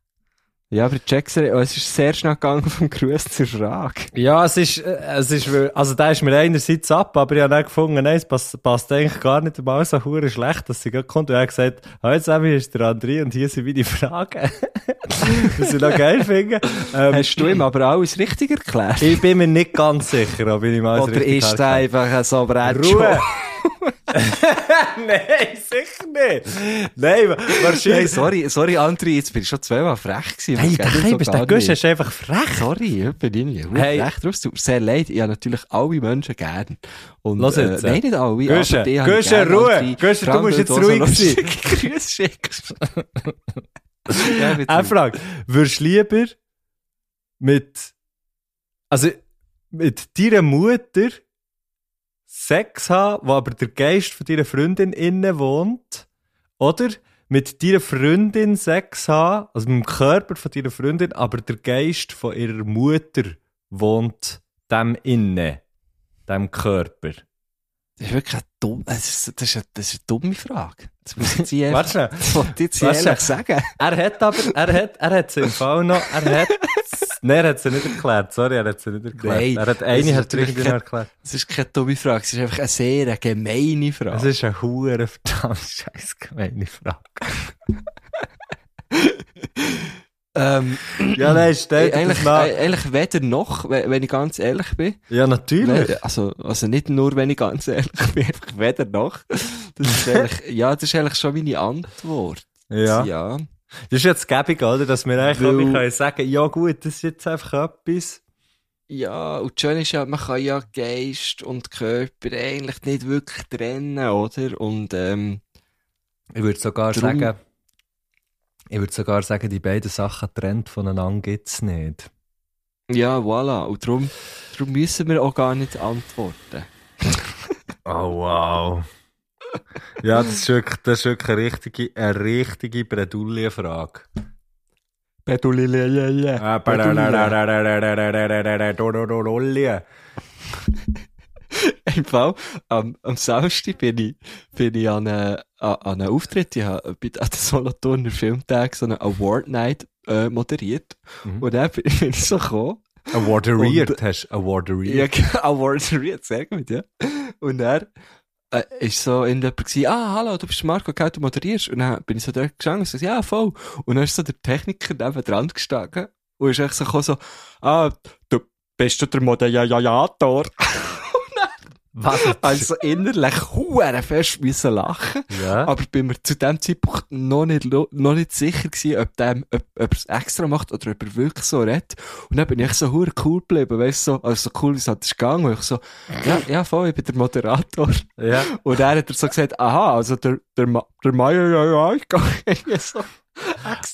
Ja, aber check's, oh, es ist sehr schnell gegangen vom Gruß zur Frage. Ja, es ist, äh, es ist, also da ist mir einerseits ab, aber ich habe dann gefunden, nein, es passt, passt eigentlich gar nicht mal so hure schlecht, dass sie gerade kommt. Und er hat gesagt, hallo zusammen, hier ist der André und hier sind meine Fragen. Was ich noch geil finde. Ähm, Hast du ihm aber alles richtig erklärt? ich bin mir nicht ganz sicher, ob ich ihm alles Oder richtig ist der erklärt einfach so brett Ruhe! Nein, sicher nicht. Nein, wahrscheinlich. sorry, sorry, André, jetzt bin ich schon zweimal frech gewesen. Hey, der so der Gusch ist einfach frech. Sorry, ich bin nicht. Hey. Tut mir sehr leid. Ich habe natürlich alle Menschen gern. Und, Lass jetzt, äh, nein, nicht alle. Gusche, Ruhe. Gusche, du musst jetzt ruhig sein. Grüße schickst. ja. Eine Frage. Würdest du lieber mit, also, mit deiner Mutter Sex haben, wo aber der Geist von deiner Freundin innen wohnt? Oder mit deiner Freundin Sex haben, also mit dem Körper von deiner Freundin, aber der Geist von ihrer Mutter wohnt dem innen, dem Körper? Das ist wirklich eine dumme, das ist, das ist, eine, das ist eine dumme Frage. Das muss ich jetzt schnell. das wollte ich jetzt ehrlich sagen. Er hat aber, er hat, er hat sie im Fall noch, er hat, nein, er hat sie nicht erklärt, sorry, er hat sie nicht erklärt. Nein, er hat eine hat kein- erklärt. Das ist keine dumme Frage, es ist einfach eine sehr gemeine Frage. Es ist eine hure verdammt scheiß gemeine Frage. ähm, Ja, nein, steht eigentlich, das nach. äh, eigentlich weder noch, wenn ich ganz ehrlich bin. Ja, natürlich. Also, also nicht nur, wenn ich ganz ehrlich bin, einfach weder noch. Das ist eigentlich, ja, das ist eigentlich schon meine Antwort. Ja. ja. Das ist jetzt gäbig, oder? Dass wir eigentlich Weil- können sagen, ja gut, das ist jetzt einfach etwas. Ja, und das Schöne ist ja, man kann ja Geist und Körper eigentlich nicht wirklich trennen, oder? Und, ähm, Ich würde sogar Drum- sagen, ich würde sogar sagen, die beiden Sachen trennt voneinander gibt's nicht. ja, voilà. Und darum, darum müssen wir auch gar nicht antworten. Oh wow. Ja, das ist wirklich, das ist wirklich eine richtige, eine richtige Bredouille-Frage. Bedulile, ja, ja. Bredouille. Im Fall, am, am Samstag bin ich, bin ich an, einen, an, einen Auftritt, ich habe bei den Solothurner Filmtag so eine Award Night äh, moderiert. Mhm. Und dann bin ich so gekommen. Awarderiert Und- hast du, Ja, awarderiert. Awarderiert, sehr gut, ja. Und er äh, ist so in jemand gewesen, ah, hallo, du bist Marco, gell, du moderierst. Und dann bin ich so dort gestanden und so, ja, voll. Und dann ist so der Techniker neben dran gestanden und ist echt so so, ah, du bist du der Moderator? Was? Also innerlich huere fest müssen lachen. Ja. Aber bin mir zu dem Zeitpunkt noch nicht, noch nicht sicher gewesen, ob, dem, ob, ob er es extra macht oder ob er wirklich so redet. Und dann bin ich so hure cool geblieben, weißt du, so, also so cool, wie es halt ist gegangen. Und ich so, ja, ja, voll, ich bin der Moderator. ja. Und dann hat er so gesagt, aha, also der, der, der Meier, ja, ja, ich gehe so.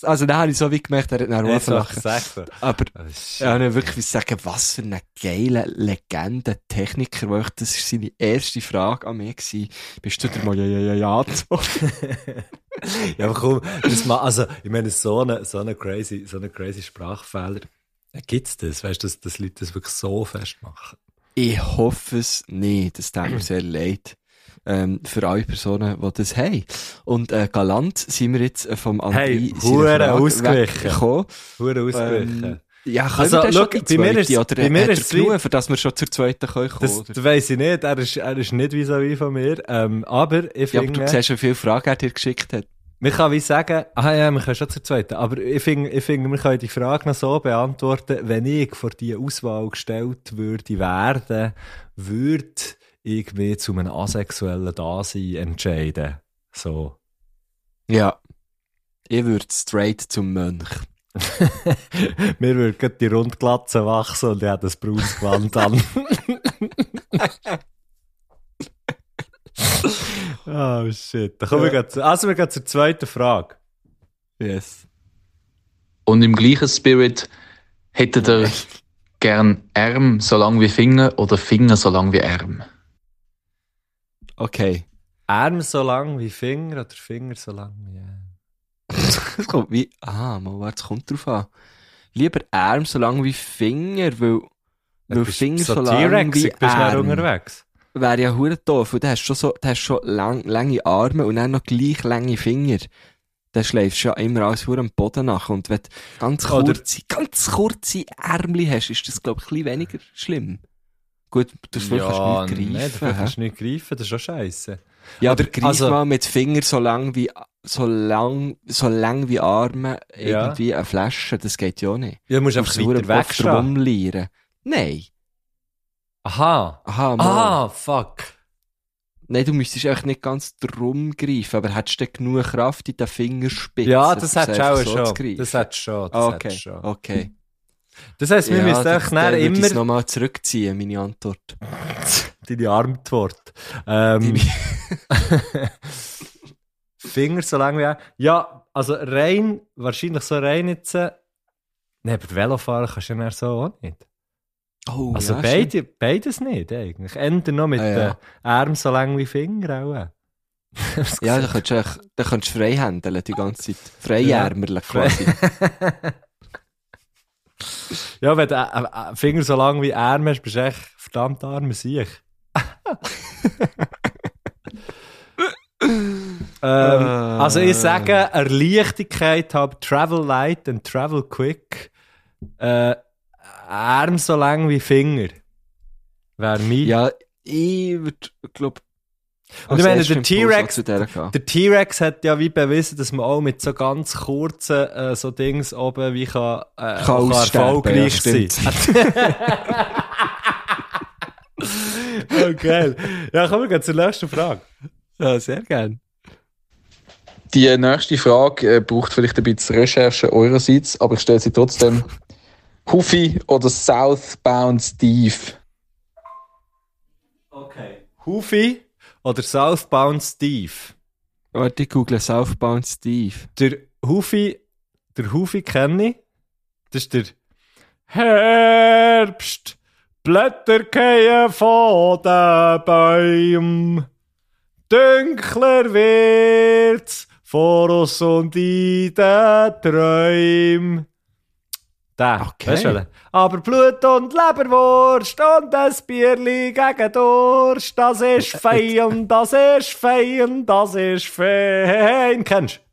Also dann habe ich so wie gemerkt, er hat dann auch noch lachen. Aber ich wirklich sagen, was für eine geile Legende Techniker, weil ich, das war seine erste Frage an mich gewesen. Bist du der mal ja, ja, ja, ja, Ja, aber komm, das mal, also, ich meine, so eine, so eine crazy, so eine crazy Sprachfehler, äh, gibt's das? Weißt du, dass, dass Leute das wirklich so festmachen? Ich hoffe es nicht. Das tut mir sehr leid. Ähm, für alle Personen, die das haben. Und äh, galant sind wir jetzt äh, vom André Hey, hure ausgewichen. Hure ausgewichen. Ähm, ja, können Also, wir schon die bei mir zweite, ist- oder bei mir ist es genug, für dass wir schon zur zweiten können kommen, das das weiss ich nicht, er ist, er ist nicht vis-à-vis von mir, ähm, aber ich Ja, aber finde, du siehst, wie viele Fragen er dir geschickt hat. man kann wie sagen, ah ja, wir können schon zur zweiten, aber ich finde, ich finde, wir können die Frage noch so beantworten, wenn ich vor die Auswahl gestellt würde werden, würde ich mich zu einem asexuellen Dasein entscheiden. So. Ja. Ich würde straight zum Mönch. Mir würde gerade die Rundglatze wachsen und ich habe das braunes Gewand an. oh shit. Dann kommen wir grad zu, also wir gehen zur zweiten Frage. Yes. Und im gleichen Spirit hättet ihr gern Arm so lang wie Finger oder Finger so lang wie Arm? Okay. Arm so lang wie Finger oder Finger so lang wie Arm? Es kommt wie, ah, mal, warte, es kommt drauf an. Lieber Arm so lang wie Finger, weil, weil Finger so, so lang wie bist Arm unterwegs. wäre ja hure doof, weil du hast schon so, du hast schon lang, lange Arme und dann noch gleich lange Finger. Dann schläfst du ja immer alles hure am Boden nach und wenn du ganz Oder- kurze, ganz kurze Ärmli hast, ist das, glaube ich, ein bisschen weniger schlimm. Gut, du kannst Ja, nicht nee, greifen. hä? kannst du nicht greifen, das ist schon scheiße. Ja, aber greif also- mal mit Finger so lang wie, so lang, so lang wie Arme Ja. irgendwie eine Flasche, das geht ja nicht. Ja, du musst Du einfach weiter rumlieren. Nein. Aha. Aha, mal. Ah, fuck. Nein, du müsstest echt nicht ganz drum greifen, aber hättest du genug Kraft in den Fingerspitzen? Ja, das hättest es du auch so schon. Das hättest du schon. Das okay, schon. okay. Das heisst, wir ja, müssen dann dann würde ich immer nochmal zurückziehen, meine Antwort. deine Antwort. Ähm, Deine- Finger so lang wie er. Ja, also rein, wahrscheinlich so rein jetzt. äh, Nee, aber Velofahren kannst du ja so auch nicht. Oh, Also ja, beide, beides nicht eigentlich. Ende noch mit Ah, ja. den Armen so lang wie Finger auch. Ja, dann könntest du, dann könntest frei die ganze Zeit. Freiärmerle quasi. ja, wenn du äh, äh, Finger so lang wie Arm hast, bist du echt verdammt armer Sieg. ähm, also ich sage, Erleichtigkeit habe Travel light and Travel quick. Äh, Arm so lang wie Finger. Wäre mein. ja, ich würde, glaube Und ich meine, der T-Rex- der T-Rex hat ja wie bewiesen, dass man auch mit so ganz kurzen äh, so Dings oben wie kann, äh, Kann auch aussterben, erfolgreich ja, sein. oh, geil. Ja, kommen wir gehen zur nächsten Frage. Ja, sehr gern. Die nächste Frage äh, braucht vielleicht ein bisschen Recherche eurerseits, aber ich stelle sie trotzdem. Huffy oder Southbound Steve? Okay. Hufi oder Southbound Steve? Warte, ich google Southbound Steve. Der Hufi, der Hufi kenne ich. Das ist der Herbst. Blätter gehen von den Bäumen. Dunkler wird's vor uns und in den Träumen. Der, Okay. weißt du welchen? Aber Blut und Leberwurst und ein Bierli gegen Durst, das ist fein, das ist fein, das ist fein. Kennst du?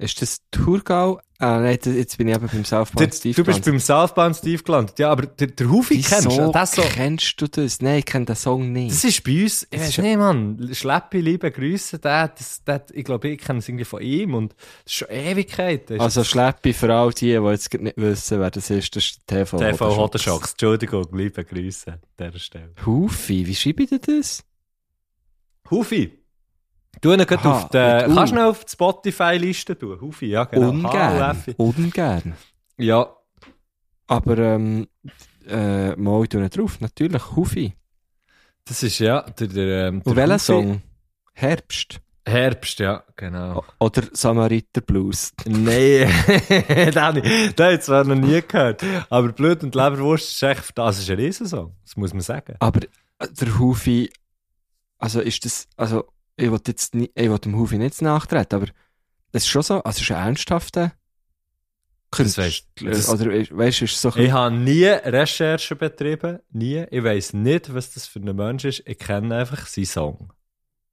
Ist das Thurgau? Ah, nein, jetzt bin ich eben beim Southbound Steve du bist beim Southbound Steve gelandet. Ja, aber der, der Hufi kennst du. Wieso Das, so, kennst du das? Nein, ich kenne den Song nicht. das ist bei uns, ich weiß nicht, Mann. Schleppi, liebe Grüße, der, das, der, ich glaube, ich kenne es irgendwie von ihm und das ist schon Ewigkeit. Ist Also Schleppi für all die, die jetzt nicht wissen, wer das ist, das ist TV. TV Hodenschocks. Entschuldigung, liebe Grüße an dieser Stelle. Hufi, wie schreibe ich denn das? Hufi. Du Aha, auf die, mit U. kannst du auf die Spotify-Liste tun? Hufi, ja, genau. Ungern. Ungern. Ja, Aber, ähm, äh, mal ich tue drauf, natürlich, Hufi. das ist ja der, der, ähm, der Und welcher Song? Herbst. Herbst, ja, genau. Oder Samariter Blues. Nein, den habe ich den habe ich zwar noch nie gehört, aber Blut und Leberwurst ist echt, das ist ein Riesensong, das muss man sagen. Aber äh, der Hufi, also ist das, also ich will jetzt nicht, ich will dem Hufi nicht nachtreten, aber das ist schon so, also ist ein ernsthafter Das weisst- das- oder weißt ist so Ich habe nie Recherche betrieben, nie. Ich weiß nicht, was das für ein Mensch ist. Ich kenne einfach seinen Song.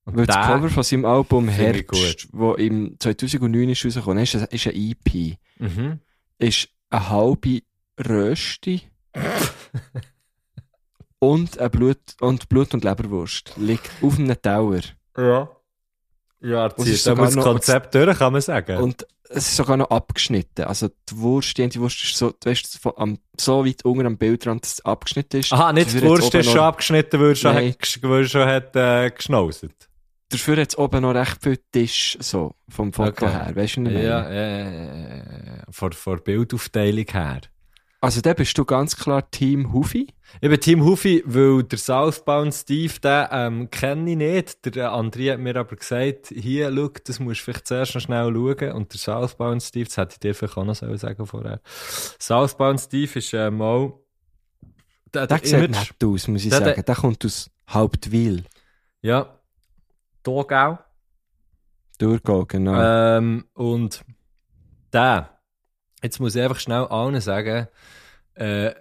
Und Weil das Cover von seinem Album Herbst, wo im 2009 ist rausgekommen ist, ist ein EP, Mhm. ist eine halbe Rösti und ein Blut und Blut und Leberwurst liegt auf einem Tower Ja. Ja, es aber das noch- Konzept durch, kann man sagen. und es ist sogar noch abgeschnitten. Also die Wurst, die Wurst ist so, du weißt, am, so weit unten am Bildrand, dass es abgeschnitten ist. Aha, nicht die Wurst ist noch- schon abgeschnitten, weil er schon, Nein. hat, weil schon hat äh, geschnauset. Dafür hat es oben noch recht viel Tisch, so, vom Foto Okay. her. Weißt du, was ich Ja, äh, äh, von, von der Bildaufteilung her. Also da bist du ganz klar Team Hufi. Ich bin Team Hufi, weil der Southbound Steve, den ähm, kenne ich nicht. Der äh, André hat mir aber gesagt, hier, schau, das musst du vielleicht zuerst noch schnell schauen. Und der Southbound Steve, das hätte ich dir vielleicht auch noch sagen vorher. Southbound Steve ist äh, mal der, Der der sieht Image, nett aus, muss ich Der- der- sagen. Der kommt aus Hauptwil. ja, Togau. Durchgehen, genau. Ähm, und der, jetzt muss ich einfach schnell allen sagen, äh,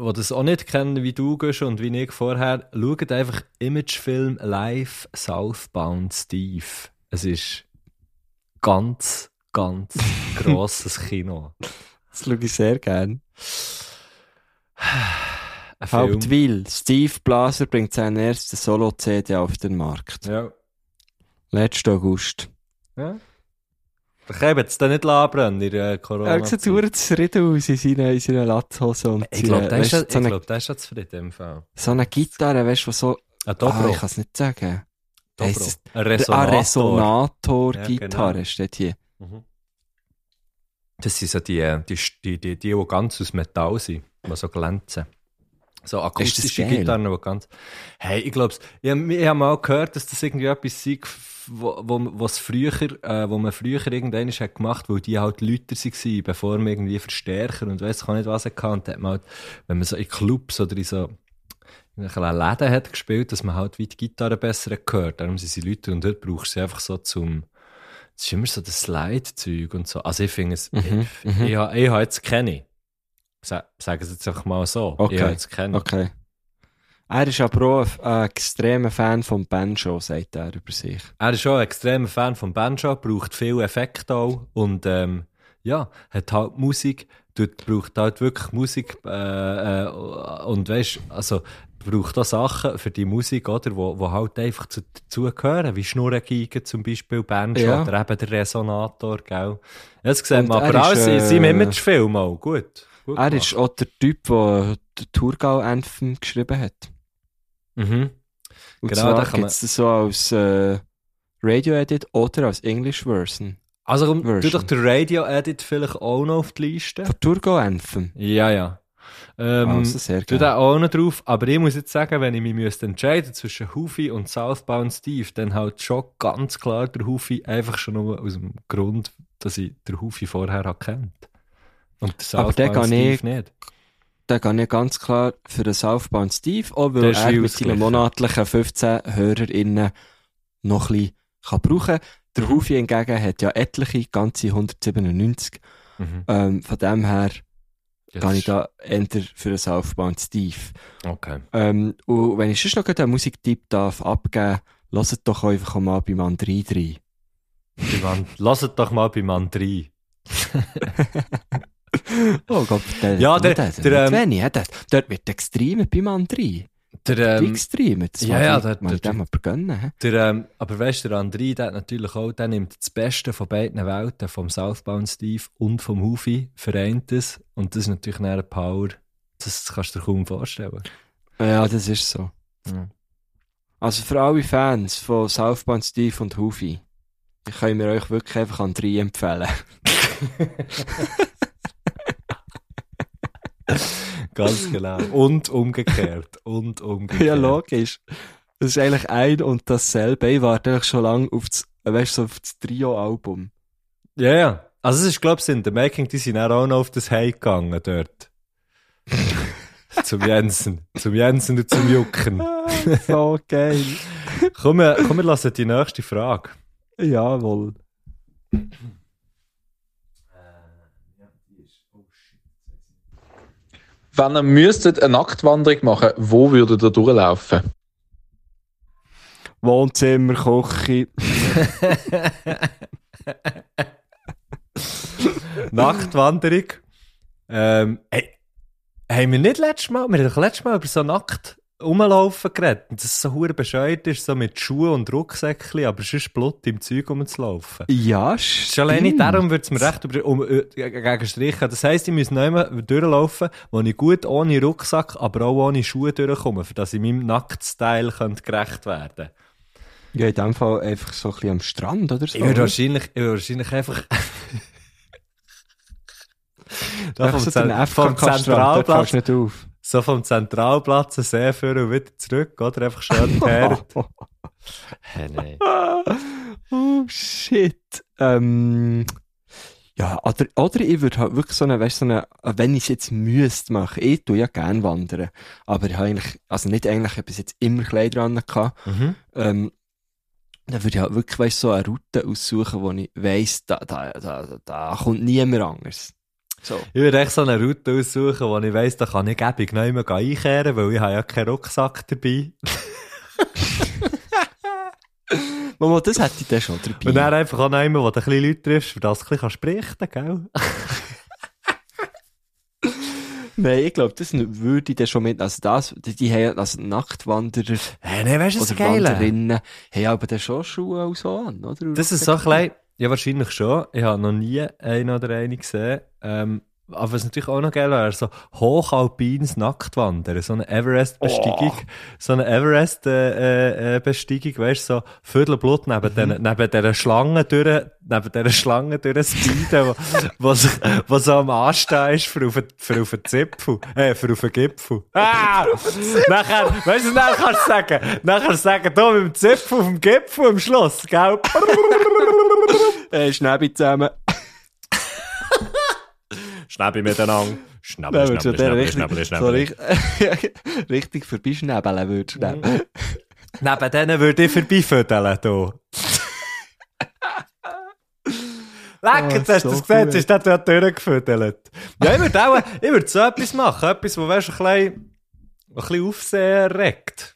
die das auch nicht kennen, wie du gehst und wie ich vorher, schaut einfach Imagefilm live Southbound Steve. Es ist ganz, ganz grosses Kino. Das schaue ich sehr gern. Hauptwil. Steve Blaser bringt seinen ersten Solo-CD auf den Markt. Ja. Letzten August. ja. Wir jetzt den nicht labrennen in der Corona. Er sieht sehr zufrieden aus in seinen, in seinen Latzhosen. Ich glaube, der, ist seinen- schon- weisst, so, ich glaub, der ist schon zufrieden im Fall. so eine Gitarre, weißt du, was so. Ein Ah, Dobro. ich kann es nicht sagen. Dobro. Es- Ein Eine Resonator. Resonator-Gitarre Ja, genau. steht hier. Mhm. Das sind so die, die, die, die, die, die ganz aus Metall sind, die so glänzen. So akustische? Gitarren, die ganz. Hey, ich glaube, ich, ich habe mal gehört, dass das irgendwie etwas sei, wo, wo, was früher, äh, wo man früher irgendwann hat gemacht, weil die halt lauter waren, bevor man irgendwie Verstärker und weiss ich nicht was dann hat man halt, wenn man so in Clubs oder in so in Läden hat gespielt, dass man halt wie die Gitarre besser gehört. Darum sind sie lauter und dort brauchst du sie einfach so zum, es ist immer so das Slide-Zeug und so. Also ich finde es, Mhm, ich, mhm. ich, ich habe jetzt keine. Sa sagen Sie jetzt einfach mal so. Okay, Ich habe jetzt keine. Okay. Er ist aber auch ein, extremer Fan vom Banjo, sagt er über sich. Er ist schon ein extremer Fan von Banjo, braucht viel Effekt auch und ähm, ja, hat halt Musik, dort braucht halt wirklich Musik äh, äh, und weißt, also braucht auch Sachen für die Musik, oder, wo, wo halt einfach zu, dazugehören, wie Schnurrengeige zum Beispiel, Banjo Ja. oder eben der Resonator, gell. Das sieht Und man er aber alles in seinem äh, Imagefilm auch, gut. gut Er gemacht. ist auch der Typ, der Thurgau-Anthem geschrieben hat. Mhm. Und Genau, zwar da kann es das so als äh, Radio-Edit oder als English-Version. Also komm, tu Version. doch den Radio-Edit vielleicht auch noch auf die Liste. Von Thurgau-Anthem. Ja, ja. Ähm, Also sehr tu den auch noch drauf. Aber ich muss jetzt sagen, wenn ich mich müsste entscheiden zwischen Hufi und Southbound Steve, dann halt schon ganz klar der Hufi, einfach schon nur aus dem Grund, dass ich den Hufi vorher kennt. Und der Aber den Southbound Steve nicht. Da gehe ich ganz klar für den Southbound Steve, auch weil er mit seinen monatlichen 15 HörerInnen noch ein bisschen kann brauchen Der Hufi hingegen hat ja etliche, ganze 197. Mhm. Ähm, von dem her Das gehe ich da eher für den Southbound Steve. Okay. Ähm, und wenn ich sonst noch einen Musiktipp darf abgeben, lasst doch einfach mal beim André rein. Lasst doch mal beim rein. Oh Gott, der, Ja, der- der, der, der, ähm, der, dort wird extrem beim André. Der, ähm, extrem. Das ja, ja, der- der- dem aber gönnen. Der, ähm, aber weißt du, der André, der hat natürlich auch, der nimmt das Beste von beiden Welten, vom Southbound Steve und vom Hufi, vereint es. Und das ist natürlich eine Power, das kannst du dir kaum vorstellen. Ja, das ist so. Ja. Also für alle Fans von Southbound Steve und Hufi, ich kann mir euch wirklich einfach André empfehlen. Ganz genau. Und umgekehrt. Und umgekehrt. ja, logisch. Das ist eigentlich ein und dasselbe. Ich warte eigentlich schon lange auf das, äh, weißt, so auf das Trio-Album. Ja, ja. Also es ist, glaube ich, in der Making, die sind auch noch auf das Hey gegangen dort. zum Jensen. Zum Jensen und zum Jucken. so geil. Komm, wir, komm, wir lassen die nächste Frage. Jawohl. Wenn ihr müsstet eine Nacktwanderung machen, wo würdet ihr durchlaufen? Wohnzimmer, Küche. Nachtwanderung. Ähm, hey, haben wir nicht letztes Mal, wir haben doch letztes Mal über so nackt rumlaufen geredet, und dass es so hure bescheuert ist, so mit Schuhen und Rucksäckchen, aber es ist Blut im Zeug rumzulaufen. Ja, Schon alleine stimmt. darum würde es mir recht über, um, äh, gegen. Das heisst, ich muss einmal durchlaufen, wo ich gut ohne Rucksack, aber auch ohne Schuhe durchkomme, für dass ich meinem Nacktstyle könnte gerecht werden Ja, in dem Fall einfach so ein bisschen am Strand oder so. Ich würde wahrscheinlich, ich würde wahrscheinlich einfach. da vom, so den FKK-Strand, Zentralplatz, fällst du nicht auf. So vom Zentralplatz See führen und wieder zurück, oder? Einfach schön her. Hey, nein. oh, shit. Ähm, Ja, oder, oder ich würde halt wirklich so eine, weißt, so eine, wenn ich es jetzt müsste machen, ich tue ja gern wandern, aber ich habe eigentlich, also nicht eigentlich, ich habe bis jetzt immer Kleider dran gehabt, Mhm. ähm, dann würde ich halt wirklich, weißt, so eine Route aussuchen, wo ich weiss, da, da, da, da kommt niemand anders. So. Ich würde echt so eine Route aussuchen, wo ich weiss, da kann ich gäbig nicht mehr einkehren, weil ich habe ja keinen Rucksack dabei. Mama, das hätte ich dann schon dabei. Und dann einfach auch noch jemand, wo du ein bisschen Leute triffst, für das ein bisschen berichten kannst, gell? Nein, ich glaube, das würde ich dann schon mit, also das, die, die haben, also Nachtwanderer Hey, nee, weißt du, was oder Wanderinnen haben aber dann schon Schuhe auch so an, oder? Das ist so ein klein, ja, wahrscheinlich schon. Ich habe noch nie einen oder eine gesehen. Ähm, aber was natürlich auch noch geil wäre, so hochalpines Nacktwandern, so eine Everest-Besteigung, so eine Everest-Besteigung, äh, äh, Besteigung, weißt du, so Viertelblut neben, mhm. den, neben dieser Schlange durch, neben dieser Schlange durch speeden, wo, wo, so- am Anstehen ist für auf, den- für auf den Zipfel, äh, für auf den Gipfel. Ah! nachher, weißt du, nachher kannst du sagen, nachher kannst du sagen, da mit dem Zipfel auf dem Gipfel am Schluss, gell? äh, Schnäbi zusammen. Schnäbi miteinander. Würdest du Schnäbi, den Schnäbi, richtig, vorbeischnäbeln würdest du nehmen. Neben denen würde ich vorbeifödeln, hier. Lecker, Oh, jetzt hast du das gesehen, ist der durchgefödelt. Ja, ich würde auch, ich würde so etwas machen, etwas, wo, weißt du, ein bisschen, ein bisschen Aufsehen erregt.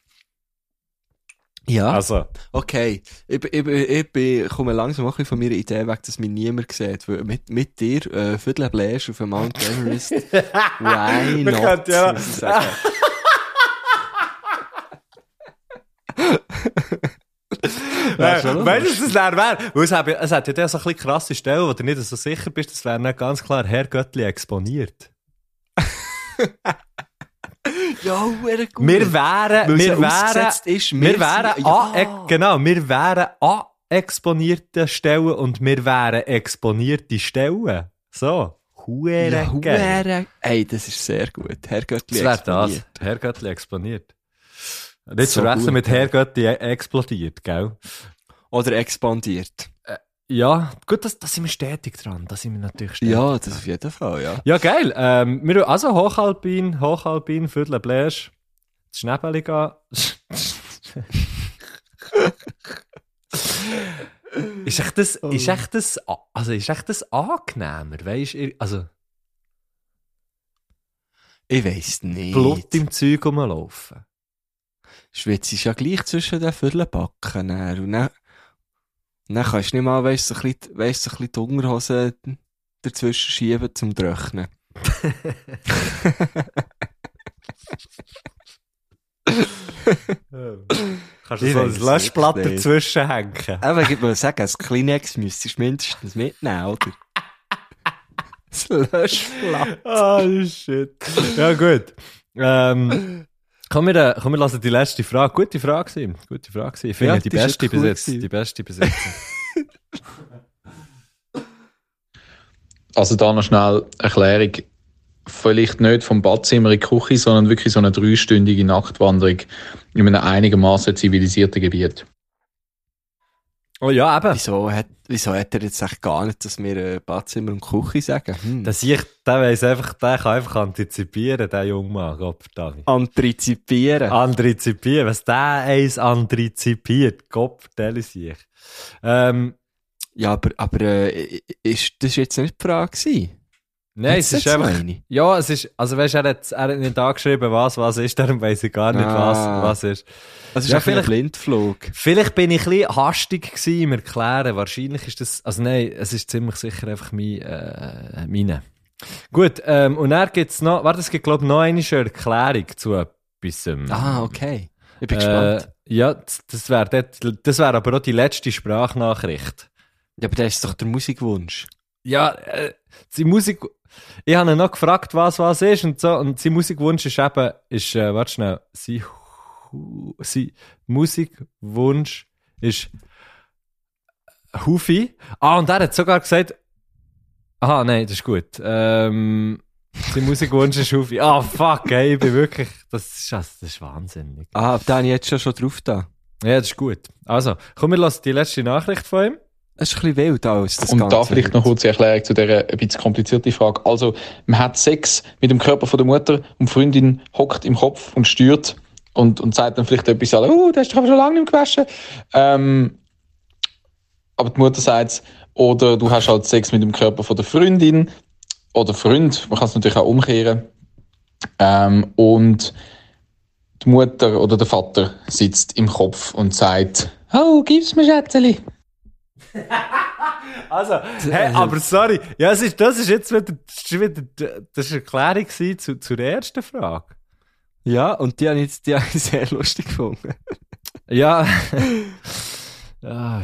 Ja, Also, okay. Ich, ich, ich, ich komme langsam auch von meiner Idee weg, dass mich niemand sieht. Weil mit, mit dir, äh, Viertel Bläsch auf dem Mount Everest, why not? könnten ja- muss ich sagen. Weißt du, dann wäre? Weil es hat, ja- es hat ja so ein bisschen krasse Stellen, wo du nicht so sicher bist, das wäre nicht ganz klar Herr Göttli exponiert. Ja, gut. Wir wären, wir ja wären, ist, wir wir wären, sind- an, ja. genau, wir wären an exponierte Stellen und wir wären exponierte Stellen. So. Hure ja, ey, das ist sehr gut. Herr Göttli Das wäre das. exponiert. Herr Göttli exponiert. Nicht So zu gut, mit ja. Herr Göttli e- explodiert, gell? Oder expandiert. Ja, gut, da das sind wir stetig dran. Da sind wir natürlich stetig Ja, das auf jeden Fall, ja. Ja, geil. Ähm, wir, also Hochalpin, Hochalpin, Viertel Bläsch, das gehen. ist echt das, ist echt das, also ist echt das angenehmer, weisst du? Also, Ich weiss nicht. Blut im Zeug rumlaufen. Schwitz ist ja gleich zwischen den Viertelbacken. dann. Und dann, dann kannst du nicht mal, weißt du, so ein bisschen, weißt, so ein bisschen die Unterhose dazwischen schieben zum Trocknen. Kannst du so ein Löschblatt dazwischen hängen? Aber ich würde sagen, ein Kleenex müsstest du mindestens mitnehmen, oder? Das Löschblatt. Ah, shit. Ja, gut. Ähm, komm, wir, äh, komm, wir lassen die letzte Frage. Gute Frage gewesen. Gute Frage gewesen. Ich finde Ja, die beste cool gewesen. Die beste jetzt. Also da noch schnell Erklärung. Vielleicht nicht vom Badzimmer in die Küche, sondern wirklich so eine dreistündige Nachtwanderung in einem einigermaßen zivilisierten Gebiet. Oh ja, eben. Wieso hat, wieso hat er jetzt echt gar nicht, dass wir äh, Badzimmer und Küche sagen? Hm. Der ich, der weiss einfach, der kann einfach antizipieren, der junge Mann, Gott verdammt. Antizipieren. Antizipieren, was der eins antizipiert, Gott vertelle sich. Ähm, Ja, aber, aber äh, ist, das ist jetzt nicht die Frage gewesen? Nein, es ist einfach, eine? ja, es ist, also weißt du, er hat, er hat nicht angeschrieben, was, was ist, darum weiss ich gar nicht, Ah. was, was ist. Das ist Ja, ein vielleicht- Blindflug. Vielleicht bin ich ein bisschen hastig gewesen im Erklären. Wahrscheinlich ist das, also nein, es ist ziemlich sicher einfach mein, äh, meine. Gut, ähm, und dann gibt's noch, warte, es gibt glaube ich noch eine Erklärung zu etwas. ähm, Ah, okay. Ich bin Äh, gespannt. ja, das- wäre das wäre aber auch die letzte Sprachnachricht. Ja, aber das ist doch der Musikwunsch. Ja, äh, die Musik, ich habe ihn noch gefragt, was was ist und so, und sein Musikwunsch ist eben, ist, äh, warte schnell, sein, sein Musikwunsch ist Hufi. Ah, und er hat sogar gesagt, aha, nein, das ist gut, ähm, sein Musikwunsch ist Hufi. Ah, fuck, ey, ich bin wirklich, das ist, das ist wahnsinnig. Ah, da habe ich jetzt schon, schon drauf da. Ja, das ist gut. Also, komm, wir lassen die letzte Nachricht von ihm. Es ist ein bisschen wild alles, das Und Ganze. da vielleicht noch kurz eine Erklärung zu dieser ein bisschen komplizierten Frage. Also, man hat Sex mit dem Körper von der Mutter und die Freundin hockt im Kopf und stört und, und sagt dann vielleicht etwas, alle, oh, das hast du aber schon lange nicht gewaschen. Ähm, aber die Mutter sagt oder du hast halt Sex mit dem Körper von der Freundin oder Freund, man kann es natürlich auch umkehren. Ähm, und die Mutter oder der Vater sitzt im Kopf und sagt, oh, gib's mir Schätzeli. Also, hey, aber sorry, ja, es ist, das ist jetzt wieder, das ist wieder das ist eine Erklärung zu, zur ersten Frage. Ja, und die habe ich, jetzt- die habe ich sehr lustig gefunden. Ja.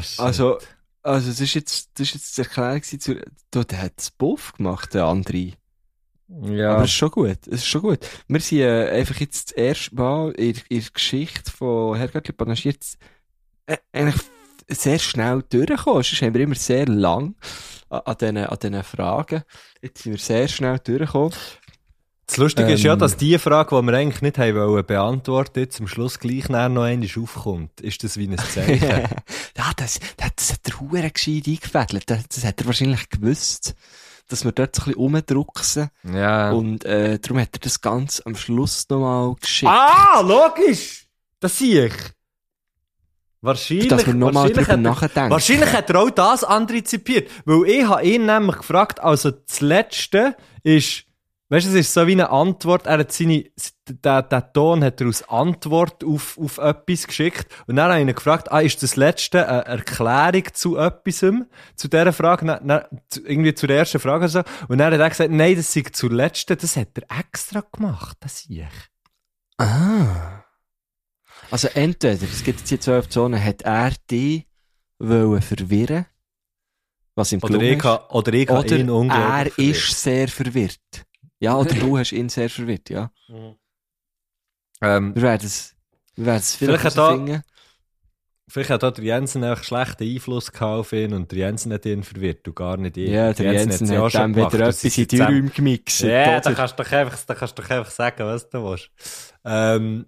shit. Also, also das ist jetzt, das ist jetzt die Erklärung zu, du, der hat das Buff gemacht, der andere. ja. Aber es ist schon gut, es ist schon gut. Wir sind äh, einfach jetzt das erste Mal in, in der Geschichte von Herr Göttli panaschiert äh, eigentlich sehr schnell durchgekommen. Sonst haben wir immer sehr lang an, diesen an diesen Fragen. Jetzt sind wir sehr schnell durchgekommen. Das Lustige ist ja, Ähm. dass die Frage, die wir eigentlich nicht haben wollen beantworten, jetzt am Schluss gleich noch einmal aufkommt. Ist das wie ein Zeichen? ja, das, das, das hat der Hure gescheit eingefädelt. Das, das hat er wahrscheinlich gewusst, dass wir dort so ein bisschen rumdrucksen. ja. Und äh, darum hat er das Ganze am Schluss nochmal geschickt. ah, logisch! Das sehe ich. Wahrscheinlich, dass wir nochmal wahrscheinlich, drüber hat er, nachdenken. wahrscheinlich hat er auch das antizipiert. Weil ich habe ihn nämlich gefragt, also das Letzte ist, weißt du, es ist so wie eine Antwort, er hat seine, den, den Ton hat er als Antwort auf, auf etwas geschickt. Und dann habe ich ihn gefragt, ah, ist das Letzte eine Erklärung zu etwas, zu dieser Frage, na, zu, irgendwie zur ersten Frage oder so. Und dann hat er gesagt, nein, das ist zur Letzten, das hat er extra gemacht, das sehe ich. Ah. Also entweder, es gibt jetzt hier zwei Optionen, hat er die wollen verwirren, was ihm Oder ich, habe, oder ich oder ihn er verwirrt. ist sehr verwirrt. Ja, oder du hast ihn sehr verwirrt, ja. Ähm, Wir werden es, wir werden es vielleicht, Vielleicht hat herausfinden. vielleicht hat auch der Jensen einfach schlechten Einfluss gehabt auf ihn und der Jensen hat ihn verwirrt und gar nicht ihn. Ja, der Jensen ja auch hat gemacht. wieder etwas in die Räume gemixt. Ja, da kannst du doch einfach, da kannst du doch einfach sagen, was du willst. Ähm,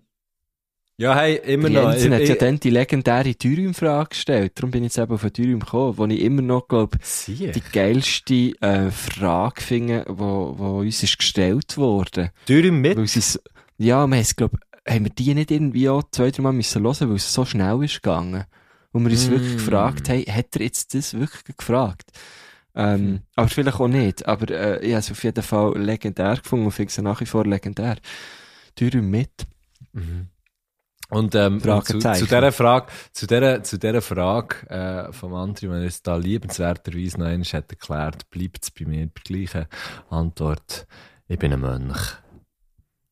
ja, hey, immer noch. Jensen hat ich, ja dann die legendäre Dürüm-Frage gestellt. Darum bin ich jetzt eben auf Dürüm gekommen, wo ich immer noch, glaube die geilste äh, Frage finde, wo, wo uns ist gestellt wurde. Dürüm mit. Ja, wir haben es, glaub, haben wir die nicht irgendwie auch zwei, drei Mal müssen hören, weil es so schnell ist gegangen. Und wir uns Mm. wirklich gefragt haben, hat er jetzt das wirklich gefragt? Ähm, aber vielleicht auch nicht. Aber äh, ich habe es auf jeden Fall legendär gefunden und finde es nach wie vor legendär. Dürüm mit. Mhm. Und, ähm, und zu, zu dieser Frage, zu dieser, zu dieser Frage äh, vom André, wenn er es da liebenswerterweise noch einmal hat erklärt, bleibt es bei mir bei der gleichen Antwort. Ich bin ein Mönch.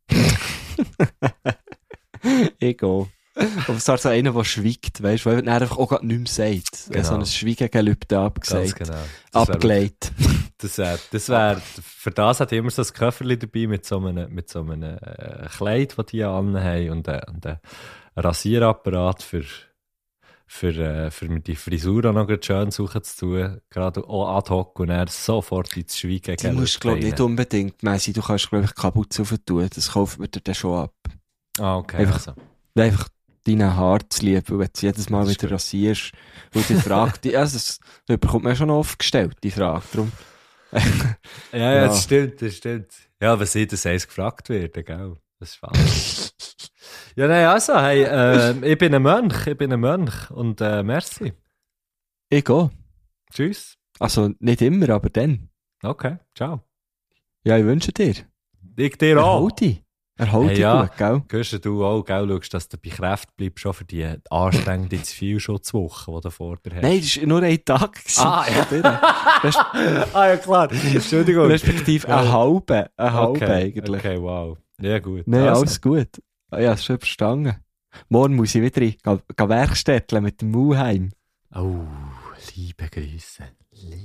ich gehe. Aber es ist so einer, der schweigt, weißt du, weil er einfach auch gerade nichts mehr sagt. Genau. So ein Schweigegelübde Ganz abgesagt. genau. Abgelegt. Das wär, das wär, für das hat immer so ein Köfferli dabei mit so einem, mit so einem äh, Kleid, das die anhaben und, äh, und ein Rasierapparat für, für, äh, für die Frisur auch noch schön suchen zu tun. Gerade auch ad hoc und er sofort ins Schweigen Die musst du, glaub nicht unbedingt, Messi, du kannst, glaube ich, Kapuze tun. Das kauft mir dir dann schon ab. Ah, okay. Einfach- also. Einfach deinen Haar zu lieben, weil wenn du jedes Mal wieder rasierst. Und die Frage, die, also, das, bekommt man schon oft gestellt, die Frage. Darum. Ja, ja, Ja. das stimmt, das stimmt. Ja, was ich das eins gefragt werde, gell? Das ist spannend. ja, nein, also, hey, äh, ich bin ein Mönch, ich bin ein Mönch und äh, merci. Ich gehe. Tschüss. Also, nicht immer, aber dann. Okay, ciao. Ja, ich wünsche dir. Ich dir auch. Erhol dich. Erhol Hey, dich ja. gut, gell? Gehst du auch, gell, schaust, dass du bei Kräften bleibst, schon für die anstrengende Zivilschutzwoche, die du vor dir hast. Nein, das war nur ein Tag. Ah, ja. Ah, ja, klar. Entschuldigung. respektive ein halbe. Ein halbe okay, eigentlich. Okay, wow. Ja, gut. Nein, Also, alles gut. Ah, Ja, ist schon verstanden. Morgen muss ich wieder rein, gehen, gehen werkstätteln mit dem Muheim. Oh, liebe Grüße.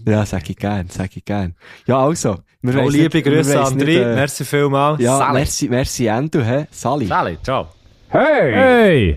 Ja, sag ich gern, sag ich gern. Ja, also. Wir Oh, liebe Grüße, André. nicht, äh, Merci vielmals. Ja, Sally. merci, merci Endo, hä? Sally. Sally, ciao. Hey!